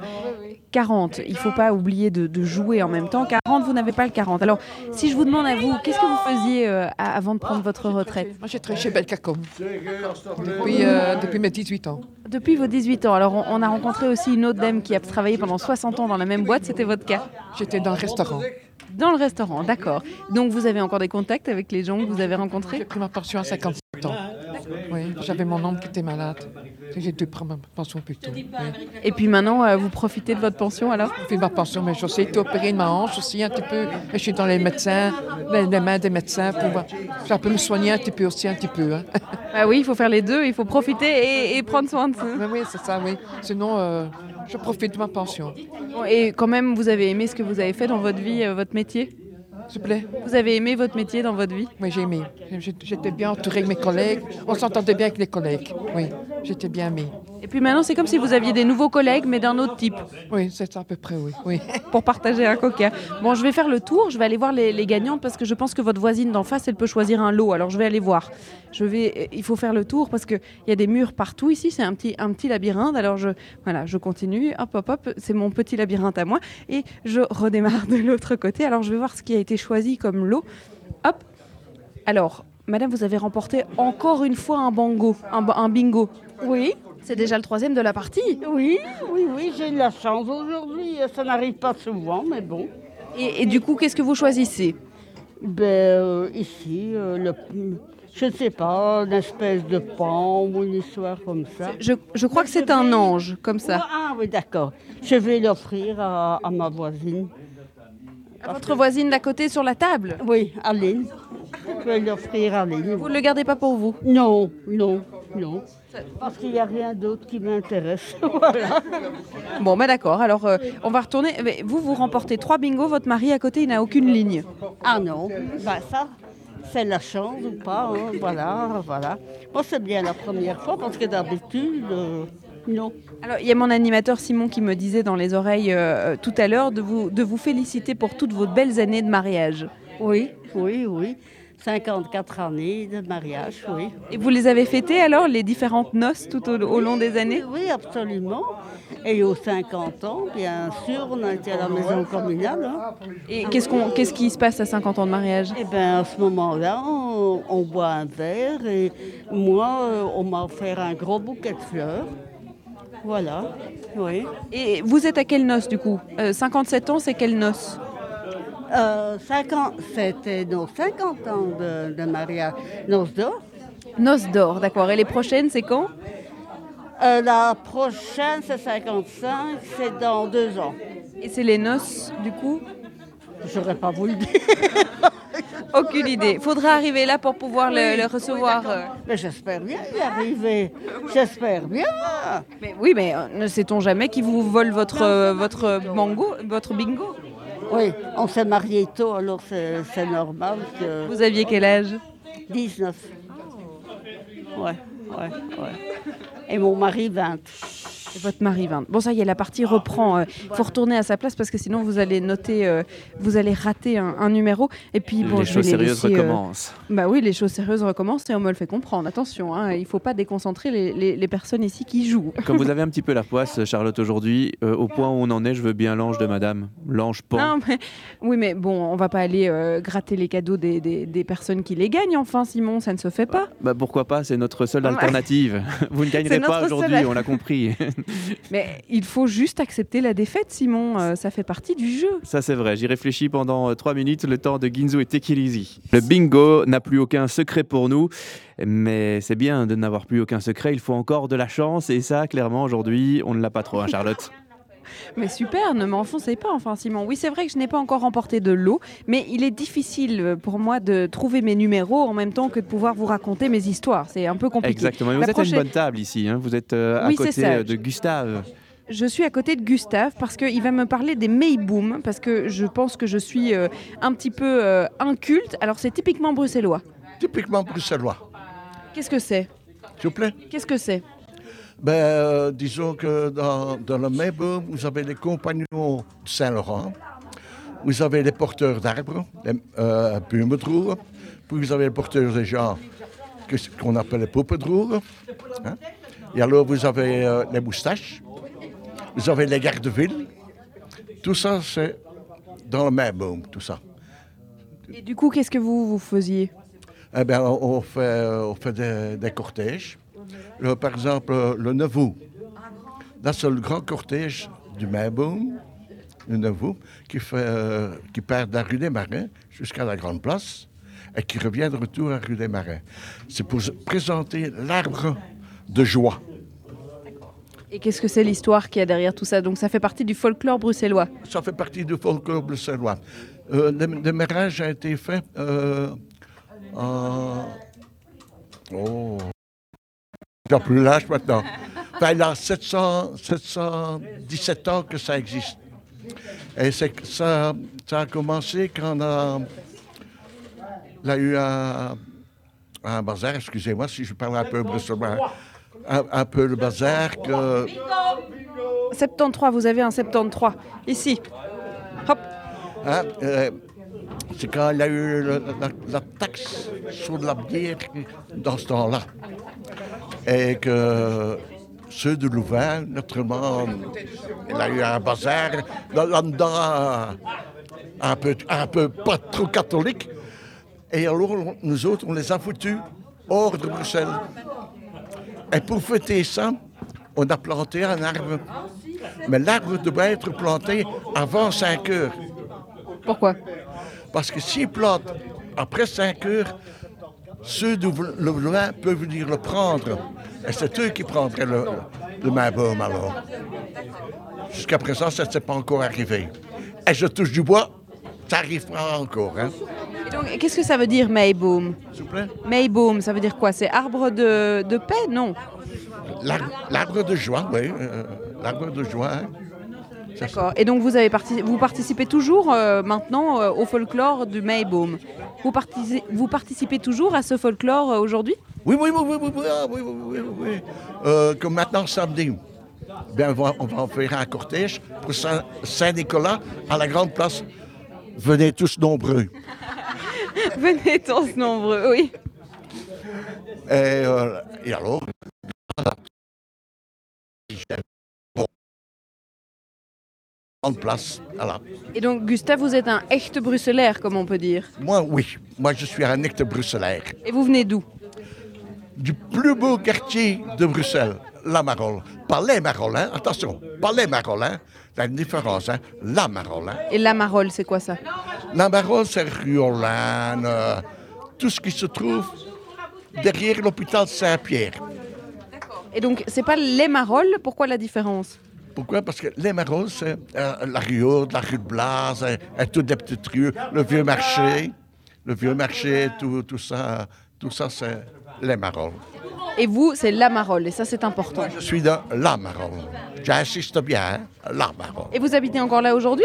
Speaker 2: 40, il faut pas oublier de, de jouer en même temps. 40, vous n'avez pas le 40. Alors, si je vous demande à vous, qu'est-ce que vous faisiez euh, avant de prendre votre retraite?
Speaker 7: Moi, j'ai travaillé chez Belcacom depuis, euh, depuis mes 18 ans.
Speaker 2: Depuis vos 18 ans. Alors, on, on a rencontré aussi une autre dame qui a travaillé pendant 60 ans dans la même boîte. C'était votre cas?
Speaker 7: J'étais dans le restaurant.
Speaker 2: Dans le restaurant, d'accord. Donc, vous avez encore des contacts avec les gens que vous avez rencontrés?
Speaker 7: J'ai pris ma pension à 57 ans. Oui, j'avais mon oncle qui était malade. J'ai dû prendre ma pension plus tôt. oui.
Speaker 2: Et puis maintenant, euh, vous profitez de votre pension alors
Speaker 7: J'ai fait ma pension, mais j'ai aussi été opérée de ma hanche aussi un petit peu. Et je suis dans les médecins, les, les mains des médecins pour ça peut me soigner un petit peu aussi, un petit peu. hein.
Speaker 2: Ah oui, il faut faire les deux, il faut profiter et, et prendre soin de ça.
Speaker 7: Mais oui, c'est ça, oui. Sinon, euh, je profite de ma pension.
Speaker 2: Et quand même, vous avez aimé ce que vous avez fait dans votre vie, euh, votre métier?
Speaker 7: S'il vous plaît.
Speaker 2: Vous avez aimé votre métier dans votre vie?
Speaker 7: Oui, j'ai aimé. J'étais bien entourée avec mes collègues. On s'entendait bien avec les collègues. Oui, j'étais bien aimée.
Speaker 2: Et puis maintenant, c'est comme si vous aviez des nouveaux collègues, mais d'un autre type.
Speaker 7: Oui, c'est à peu près, oui. oui.
Speaker 2: Pour partager un coca. Bon, je vais faire le tour, je vais aller voir les, les gagnantes parce que je pense que votre voisine d'en face, elle peut choisir un lot. Alors je vais aller voir. Je vais, euh, il faut faire le tour parce qu'il y a des murs partout ici, c'est un petit, un petit labyrinthe. Alors je, voilà, je continue, hop, hop, hop, c'est mon petit labyrinthe à moi. Et je redémarre de l'autre côté. Alors je vais voir ce qui a été choisi comme lot. Hop. Alors, madame, vous avez remporté encore une fois un bango, un, ba- un bingo.
Speaker 10: Oui.
Speaker 2: C'est déjà le troisième de la partie.
Speaker 10: Oui, oui, oui, j'ai de la chance aujourd'hui. Ça n'arrive pas souvent, mais bon.
Speaker 2: Et, et du coup, qu'est-ce que vous choisissez
Speaker 10: Ben, euh, ici, euh, le, je ne sais pas, une espèce de pan ou une histoire comme ça.
Speaker 2: je, je crois que c'est un ange, comme ça.
Speaker 10: Ah oui, d'accord. Je vais l'offrir à, à ma voisine.
Speaker 2: À votre voisine d'à côté sur la table
Speaker 10: Oui, Aline. Je vais l'offrir à Aline.
Speaker 2: Vous ne le gardez pas pour vous
Speaker 10: Non, non, non. Parce qu'il n'y a rien d'autre qui m'intéresse. voilà.
Speaker 2: Bon, bah d'accord. Alors, euh, on va retourner. Mais vous, vous remportez trois bingos. Votre mari à côté, il n'a aucune ligne.
Speaker 10: Ah non, ben ça, c'est la chance ou pas. hein, Voilà, voilà. Moi, c'est bien la première fois parce que d'habitude, euh, non.
Speaker 2: Alors, il y a mon animateur Simon qui me disait dans les oreilles euh, tout à l'heure de vous, de vous féliciter pour toutes vos belles années de mariage.
Speaker 10: Oui, oui, oui. 54 années de mariage, oui.
Speaker 2: Et vous les avez fêtées alors, les différentes noces tout au, au long des années?
Speaker 10: Oui, absolument. Et aux 50 ans, bien sûr, on a été à la maison communale. hein.
Speaker 2: Et qu'est-ce, qu'on, qu'est-ce qui se passe à 50 ans de mariage?
Speaker 10: Eh bien, à ce moment-là, on, on boit un verre et moi, euh, on m'a offert un gros bouquet de fleurs. Voilà, oui.
Speaker 2: Et vous êtes à quelle noce du coup? Euh, 57 ans, c'est quelle noce?
Speaker 10: Euh, 50, c'était nos 50 ans de, de mariage. Noces d'or.
Speaker 2: Noces d'or, d'accord. Et les prochaines, c'est quand?
Speaker 10: Euh, la prochaine, c'est 55, c'est dans deux ans.
Speaker 2: Et c'est les noces, du coup?
Speaker 10: Je n'aurais pas vous le dire.
Speaker 2: Aucune idée. Faudra arriver là pour pouvoir le, le recevoir.
Speaker 10: Mais j'espère bien y arriver. J'espère bien.
Speaker 2: Mais oui, mais euh, ne sait-on jamais qui vous vole votre, euh, votre bango, votre bingo?
Speaker 10: Oui, on s'est mariés tôt, alors c'est normal que...
Speaker 2: Vous aviez quel âge?
Speaker 10: 19. Ouais, ouais, ouais. Et mon mari, 20.
Speaker 2: Votre mari 20. Bon, ça y est, la partie reprend. Il faut retourner à sa place parce que sinon vous allez noter, euh, vous allez rater un, un numéro. Et puis bon,
Speaker 1: les
Speaker 2: je
Speaker 1: choses
Speaker 2: les
Speaker 1: sérieuses
Speaker 2: laisser, euh,
Speaker 1: recommencent.
Speaker 2: Bah oui, les choses sérieuses recommencent et on me le fait comprendre. Attention, hein, il faut pas déconcentrer les, les- les personnes ici qui jouent.
Speaker 1: Comme vous avez un petit peu la poisse, Charlotte, aujourd'hui, euh, au point où on en est, je veux bien l'ange de madame. L'ange pan.
Speaker 2: Non, mais- oui, mais bon, on va pas aller euh, gratter les cadeaux des, des- des personnes qui les gagnent. Enfin, Simon, ça ne se fait pas.
Speaker 1: Bah pourquoi pas, c'est notre seule alternative. Vous ne gagnerez pas aujourd'hui,
Speaker 2: seule-
Speaker 1: on l'a compris.
Speaker 2: Mais il faut juste accepter la défaite, Simon. euh, ça fait partie du jeu.
Speaker 1: Ça c'est vrai, j'y réfléchis pendant euh, trois minutes, le temps de Ginzo et Tekilizi. Le bingo n'a plus aucun secret pour nous, mais c'est bien de n'avoir plus aucun secret, il faut encore de la chance, et ça, clairement, aujourd'hui, on ne l'a pas trop, hein, Charlotte
Speaker 2: Mais super, ne m'enfoncez pas, enfin, Simon. Oui, c'est vrai que je n'ai pas encore remporté de lot, mais il est difficile euh, pour moi de trouver mes numéros en même temps que de pouvoir vous raconter mes histoires. C'est un peu compliqué.
Speaker 1: Exactement, et vous êtes à une bonne table ici, hein, vous êtes euh, à
Speaker 2: Oui,
Speaker 1: côté
Speaker 2: ça.
Speaker 1: euh, de Gustave.
Speaker 2: Je suis à côté de Gustave parce qu'il va me parler des Mayboom, parce que je pense que je suis euh, un petit peu euh, inculte. Alors, c'est typiquement bruxellois.
Speaker 14: Typiquement bruxellois.
Speaker 2: Qu'est-ce que c'est?
Speaker 14: S'il vous plaît
Speaker 2: Qu'est-ce que c'est?
Speaker 14: Ben, euh, Disons que dans, dans le Mayboom, vous avez les compagnons de Saint-Laurent, vous avez les porteurs d'arbres, les euh, puis vous avez les porteurs de gens qu'on appelle les poppendroeren. hein. Et alors vous avez euh, les moustaches, vous avez les gardes de ville. Tout ça, c'est dans le Mayboom, tout ça.
Speaker 2: Et du coup, qu'est-ce que vous, vous faisiez?
Speaker 14: Eh bien, on on fait, euh, on fait des, des cortèges. Le- par exemple, le 9 août. Là, c'est le grand cortège du Mayboom, le 9 août, qui, fait, euh, qui part de la rue des Marins jusqu'à la Grande Place et qui revient de retour à la rue des Marins. C'est pour présenter l'arbre de joie.
Speaker 2: Et qu'est-ce que c'est l'histoire qu'il y a derrière tout ça? Donc, ça fait partie du folklore bruxellois.
Speaker 14: Ça fait partie du folklore bruxellois. Euh, le le démarrage a été fait euh, en... Oh... A plus l'âge maintenant. Il a 700, 717 ans que ça existe. Et ça, ça a commencé quand on a, il y a eu un, un bazar, excusez-moi si je parle un peu un, un peu le bazar que...
Speaker 2: 73, vous avez un 73. Ici. Hop.
Speaker 14: Hein, euh, c'est quand il y a eu la, taxe sur la bière dans ce temps-là. Et que ceux de Louvain, naturellement, il y a eu un bazar euh, un peu, un peu pas trop catholique. Et alors, nous autres, on les a foutus hors de Bruxelles. Et pour fêter ça, on a planté un arbre. Mais l'arbre devait être planté avant 5 heures.
Speaker 2: Pourquoi?
Speaker 14: Parce que s'ils plantent après 5 heures, ceux de le loin peuvent venir le prendre. Et c'est eux qui prendraient le, le alors. Jusqu'à présent, ça ne s'est pas encore arrivé. Et je touche du bois, ça arrivera encore. Hein.
Speaker 2: Et donc, qu'est-ce que ça veut dire Mayboom?
Speaker 14: S'il vous plaît?
Speaker 2: Mayboom, ça veut dire quoi? C'est arbre de, de paix? Non.
Speaker 14: L'arbre l'arbre de joie, oui. euh, l'arbre de joie. hein.
Speaker 2: D'accord. Et donc, vous, avez parti- vous participez toujours euh, maintenant euh, au folklore du Mayboom vous, partici- vous participez toujours à ce folklore euh, aujourd'hui?
Speaker 14: Oui, oui, oui, oui, oui, oui, ah, oui, oui, oui, comme maintenant, samedi, ben, on, va, on va en faire un cortège pour Saint- Saint-Nicolas à la Grande Place. Venez tous nombreux.
Speaker 2: Venez tous nombreux, oui.
Speaker 14: Et, et alors, Grande Place, voilà.
Speaker 2: Et donc, Gustave, vous êtes un echt bruxellaire, comme on peut dire.
Speaker 14: Moi, oui, moi je suis un acte bruxellaire.
Speaker 2: Et vous venez d'où?
Speaker 14: Du plus beau quartier de Bruxelles, la Marole. Pas les Maroles, hein, attention, pas les Maroles, hein. Il y a une différence, hein. La Marole, hein.
Speaker 2: Et la Marole, c'est quoi ça?
Speaker 14: La Marole, c'est rue Hollande, euh, tout ce qui se trouve derrière l'hôpital Saint-Pierre.
Speaker 2: Et donc, c'est pas les Maroles, pourquoi la différence?
Speaker 14: Pourquoi? Parce que les Maroles, c'est euh, la rue Haute, la rue de Blase, et, et toutes des petites rues, le vieux marché, le vieux marché, tout, tout ça, tout ça, c'est les Maroles.
Speaker 2: Et vous, c'est la Marole, et ça, c'est important.
Speaker 14: Je suis dans la Marole. J'insiste bien, hein, la Marole.
Speaker 2: Et vous habitez encore là aujourd'hui?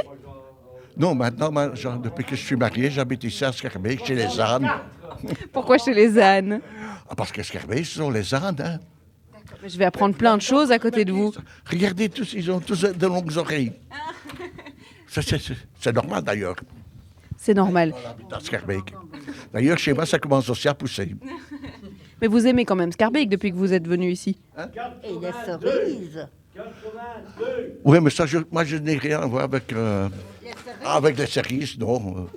Speaker 14: Non, maintenant, moi, genre, depuis que je suis marié, j'habite ici à Scarbeck, chez les ânes.
Speaker 2: Pourquoi chez les ânes?
Speaker 14: Ah, parce que Scarbeck, ce sont les ânes. Hein.
Speaker 2: Je vais apprendre plein de choses à côté de vous.
Speaker 14: Regardez tous, ils ont tous de longues oreilles. Ça, c'est- normal d'ailleurs,
Speaker 2: C'est normal.
Speaker 14: D'ailleurs, chez moi, ça commence aussi à pousser.
Speaker 2: Mais vous aimez quand même Scarbeck depuis que vous êtes venu ici.
Speaker 10: Et les cerises.
Speaker 14: Oui, mais ça, je- moi, je n'ai rien à voir avec, euh, avec les cerises, non.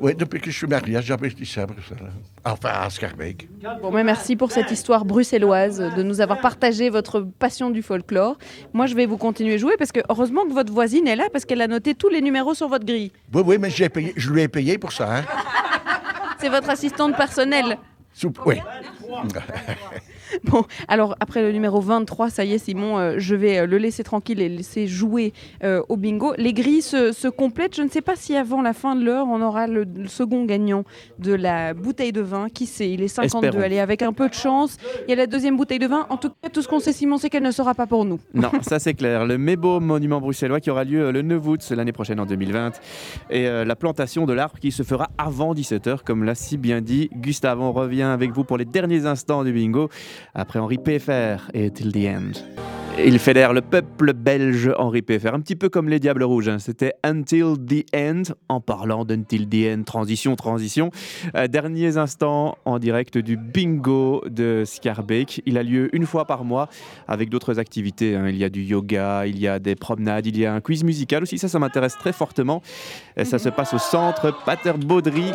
Speaker 14: Oui, depuis que je suis marié, j'avais dit ça à Bruxelles. Enfin, à Scarbeck.
Speaker 2: Bon, mais merci pour cette histoire bruxelloise, de nous avoir partagé votre passion du folklore. Moi, je vais vous continuer jouer parce que heureusement que votre voisine est là parce qu'elle a noté tous les numéros sur votre grille.
Speaker 14: Oui, oui, mais j'ai payé, je lui ai payé pour ça. Hein.
Speaker 2: C'est votre assistante personnelle.
Speaker 14: Sous- oui.
Speaker 2: Bon, alors après le numéro 23, ça y est, Simon, euh, je vais euh, le laisser tranquille et le laisser jouer euh, au bingo. Les grilles se, se complètent. Je ne sais pas si avant la fin de l'heure, on aura le, le second gagnant de la bouteille de vin. Qui sait? Il est 52.
Speaker 1: Espérons.
Speaker 2: Allez, avec un peu de chance, il y a la deuxième bouteille de vin. En tout cas, tout ce qu'on sait, Simon, c'est qu'elle ne sera pas pour nous.
Speaker 1: Non, ça c'est clair. Le Mébo Monument bruxellois qui aura lieu le 9 août l'année prochaine en 2020. Et euh, la plantation de l'arbre qui se fera avant 17h, comme l'a si bien dit Gustave. On revient avec vous pour les derniers instants du bingo après Henri PFR et Till the End. Il fédère le peuple belge Henri PFR, un petit peu comme les Diables Rouges. hein. C'était Until the End, en parlant d'Until the End, transition, transition. Euh, derniers instants en direct du bingo de Scarbeck. Il a lieu une fois par mois avec d'autres activités. hein. Il y a du yoga, il y a des promenades, il y a un quiz musical aussi. Ça, ça m'intéresse très fortement. Et ça se passe au centre Pater Baudry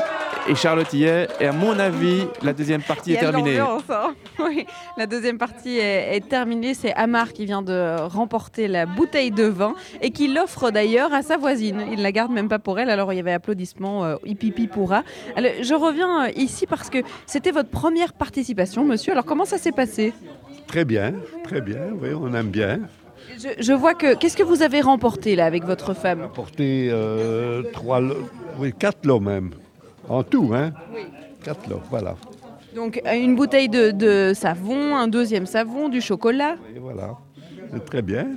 Speaker 1: et Charlotillet. Et à mon avis, la deuxième partie est terminée.
Speaker 2: hein. Oui, la deuxième partie est, est terminée. C'est Amar qui vient de remporter la bouteille de vin et qui l'offre d'ailleurs à sa voisine. Il la garde même pas pour elle. Alors il y avait applaudissements, euh, pourra. Je reviens euh, ici parce que c'était votre première participation, monsieur. Alors comment ça s'est passé?
Speaker 15: Très bien, très bien, oui, on aime bien.
Speaker 2: je, je vois que. Qu'est-ce que vous avez remporté là avec votre femme?
Speaker 15: Porter euh, trois lots, oui, quatre lots même, en tout, hein? Quatre lots, voilà.
Speaker 2: Donc euh, une bouteille de, de savon, un deuxième savon, du chocolat?
Speaker 15: Et voilà, très bien.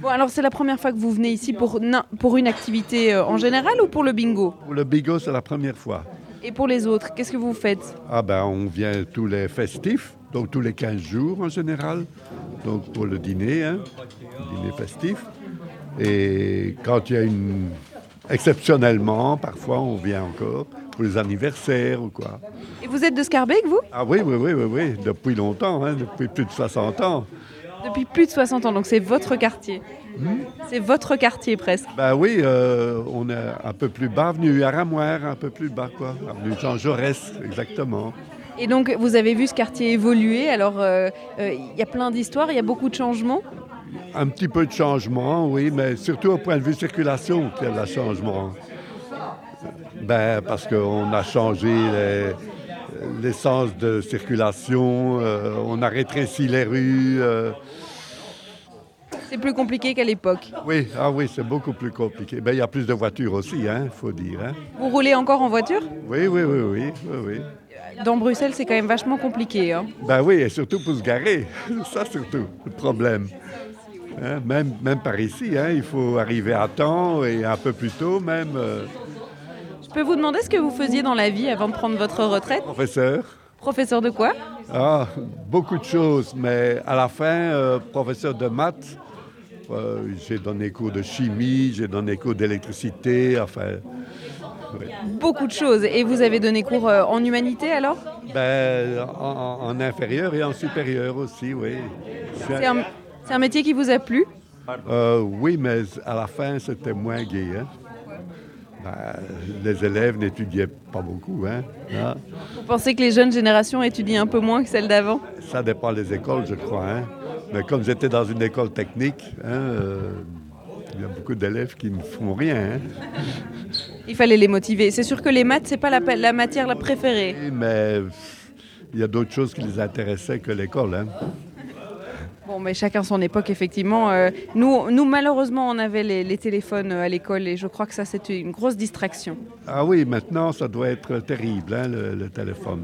Speaker 2: Bon, alors c'est la première fois que vous venez ici pour, pour une activité euh, en général ou pour le bingo?
Speaker 15: Pour le bingo, c'est la première fois.
Speaker 2: Et pour les autres, qu'est-ce que vous faites?
Speaker 15: Ah ben, on vient tous les festifs, donc tous les 15 jours en général, donc pour le dîner, hein, dîner festif. Et quand il y a une... Exceptionnellement, parfois, on vient encore pour les anniversaires ou quoi.
Speaker 2: Et vous êtes de Scarbeck, vous?
Speaker 15: Ah oui, oui, oui, oui, oui, depuis longtemps, hein, depuis plus de 60 ans.
Speaker 2: Depuis plus de 60 ans, donc c'est votre quartier. C'est votre quartier presque.
Speaker 15: Ben oui, euh, on est un peu plus bas, avenue Aramoire, un peu plus bas, quoi. Avenue Jean Jaurès, exactement.
Speaker 2: Et donc vous avez vu ce quartier évoluer, alors euh, euh, il y a plein d'histoires, il y a beaucoup de changements?
Speaker 15: Un petit peu de changement, oui, mais surtout au point de vue circulation qu'il y a de changement. Ben, parce qu'on a changé les- l'essence de circulation, euh, on a rétréci les rues. euh,
Speaker 2: C'est plus compliqué qu'à l'époque.
Speaker 15: oui, ah oui, c'est beaucoup plus compliqué. Ben, il y a plus de voitures aussi, il faut dire. hein.
Speaker 2: Vous roulez encore en voiture?
Speaker 15: Oui, oui, oui, oui, oui, oui.
Speaker 2: Dans Bruxelles, c'est quand même vachement compliqué. hein.
Speaker 15: Ben oui, et surtout pour se garer. Ça, surtout, le problème. Hein, même, même par ici, hein, il faut arriver à temps et un peu plus tôt même. euh,
Speaker 2: Je peux vous demander ce que vous faisiez dans la vie avant de prendre votre retraite?
Speaker 15: Professeur.
Speaker 2: Professeur de quoi?
Speaker 15: Ah, beaucoup de choses, mais à la fin, euh, professeur de maths. Euh, j'ai donné cours de chimie, j'ai donné cours d'électricité, enfin. oui.
Speaker 2: Beaucoup de choses. Et vous avez donné cours euh, en humanité alors?
Speaker 15: Ben, en, en inférieur et en supérieur aussi, oui.
Speaker 2: C'est un, métier qui vous a plu?
Speaker 15: Euh, oui, mais à la fin, c'était moins gai. hein. Ben, les élèves n'étudiaient pas beaucoup. Hein. Ah,
Speaker 2: Vous pensez que les jeunes générations étudient un peu moins que celles d'avant?
Speaker 15: Ça dépend des écoles, je crois. hein. Mais comme j'étais dans une école technique, hein, euh, il y a beaucoup d'élèves qui ne font rien. hein.
Speaker 2: Il fallait les motiver. C'est sûr que les maths, c'est pas la, matière la préférée.
Speaker 15: Mais il y a d'autres choses qui les intéressaient que l'école.
Speaker 2: Bon, mais chacun son époque, effectivement. Euh, nous, malheureusement, on avait les, téléphones euh, à l'école et je crois que ça, c'était une grosse distraction.
Speaker 15: Ah oui, maintenant, ça doit être terrible, hein, le téléphone.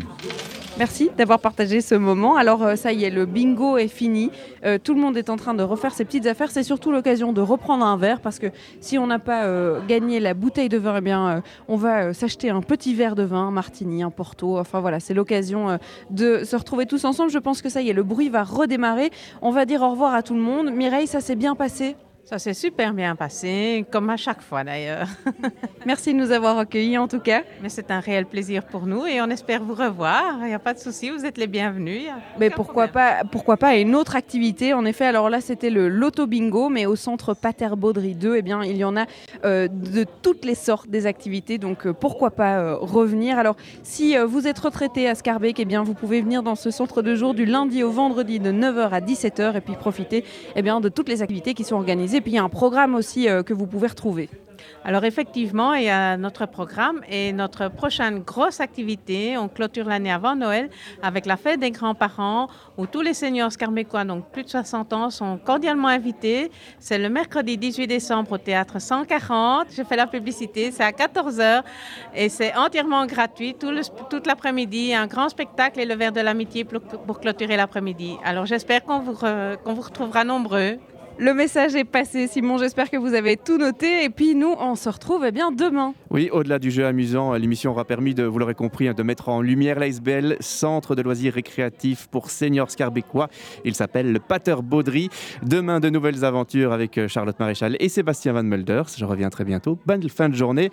Speaker 2: Merci d'avoir partagé ce moment. Alors euh, ça y est, le bingo est fini. Euh, tout le monde est en train de refaire ses petites affaires. C'est surtout l'occasion de reprendre un verre parce que si on n'a pas euh, gagné la bouteille de vin, eh bien, on va s'acheter un petit verre de vin, un martini, un porto. Enfin voilà, c'est l'occasion de se retrouver tous ensemble. Je pense que ça y est, le bruit va redémarrer. On va dire au revoir à tout le monde. Mireille, ça s'est bien passé?
Speaker 5: Ça s'est super bien passé, comme à chaque fois d'ailleurs.
Speaker 2: Merci de nous avoir accueillis en tout cas.
Speaker 5: Mais c'est un réel plaisir pour nous et on espère vous revoir. Il n'y a pas de souci, vous êtes les bienvenus.
Speaker 2: Mais pourquoi pas, pourquoi pas une autre activité? En effet, alors là c'était le loto bingo, mais au centre Pater Baudry 2, eh bien il y en a euh, de toutes les sortes des activités, donc euh, pourquoi pas euh, revenir? Alors si vous êtes retraité à Scarbeck, eh bien vous pouvez venir dans ce centre de jour du lundi au vendredi de 9h à 17h et puis profiter eh bien de toutes les activités qui sont organisées. Puis il y a un programme aussi euh, que vous pouvez retrouver.
Speaker 5: Alors effectivement, il y a notre programme et notre prochaine grosse activité. On clôture l'année avant Noël avec la fête des grands-parents où tous les seniors scarmécois, donc plus de 60 ans, sont cordialement invités. C'est le mercredi 18 décembre au théâtre 140. Je fais la publicité, c'est à 14h et c'est entièrement gratuit. Tout toute l'après-midi, un grand spectacle et le verre de l'amitié pour, clôturer l'après-midi. Alors j'espère qu'on vous, re- qu'on vous retrouvera nombreux.
Speaker 2: Le message est passé, Simon. J'espère que vous avez tout noté. Et puis nous, on se retrouve eh bien demain.
Speaker 1: Oui, au-delà du jeu amusant, l'émission aura permis, de, vous l'aurez compris, hein, de mettre en lumière l'ASBL, centre de loisirs récréatifs pour seniors scarbécois. Il s'appelle le Pater Baudry. Demain, de nouvelles aventures avec euh, Charlotte Maréchal et Sébastien Van Mulders. Je reviens très bientôt. Bonne fin de journée.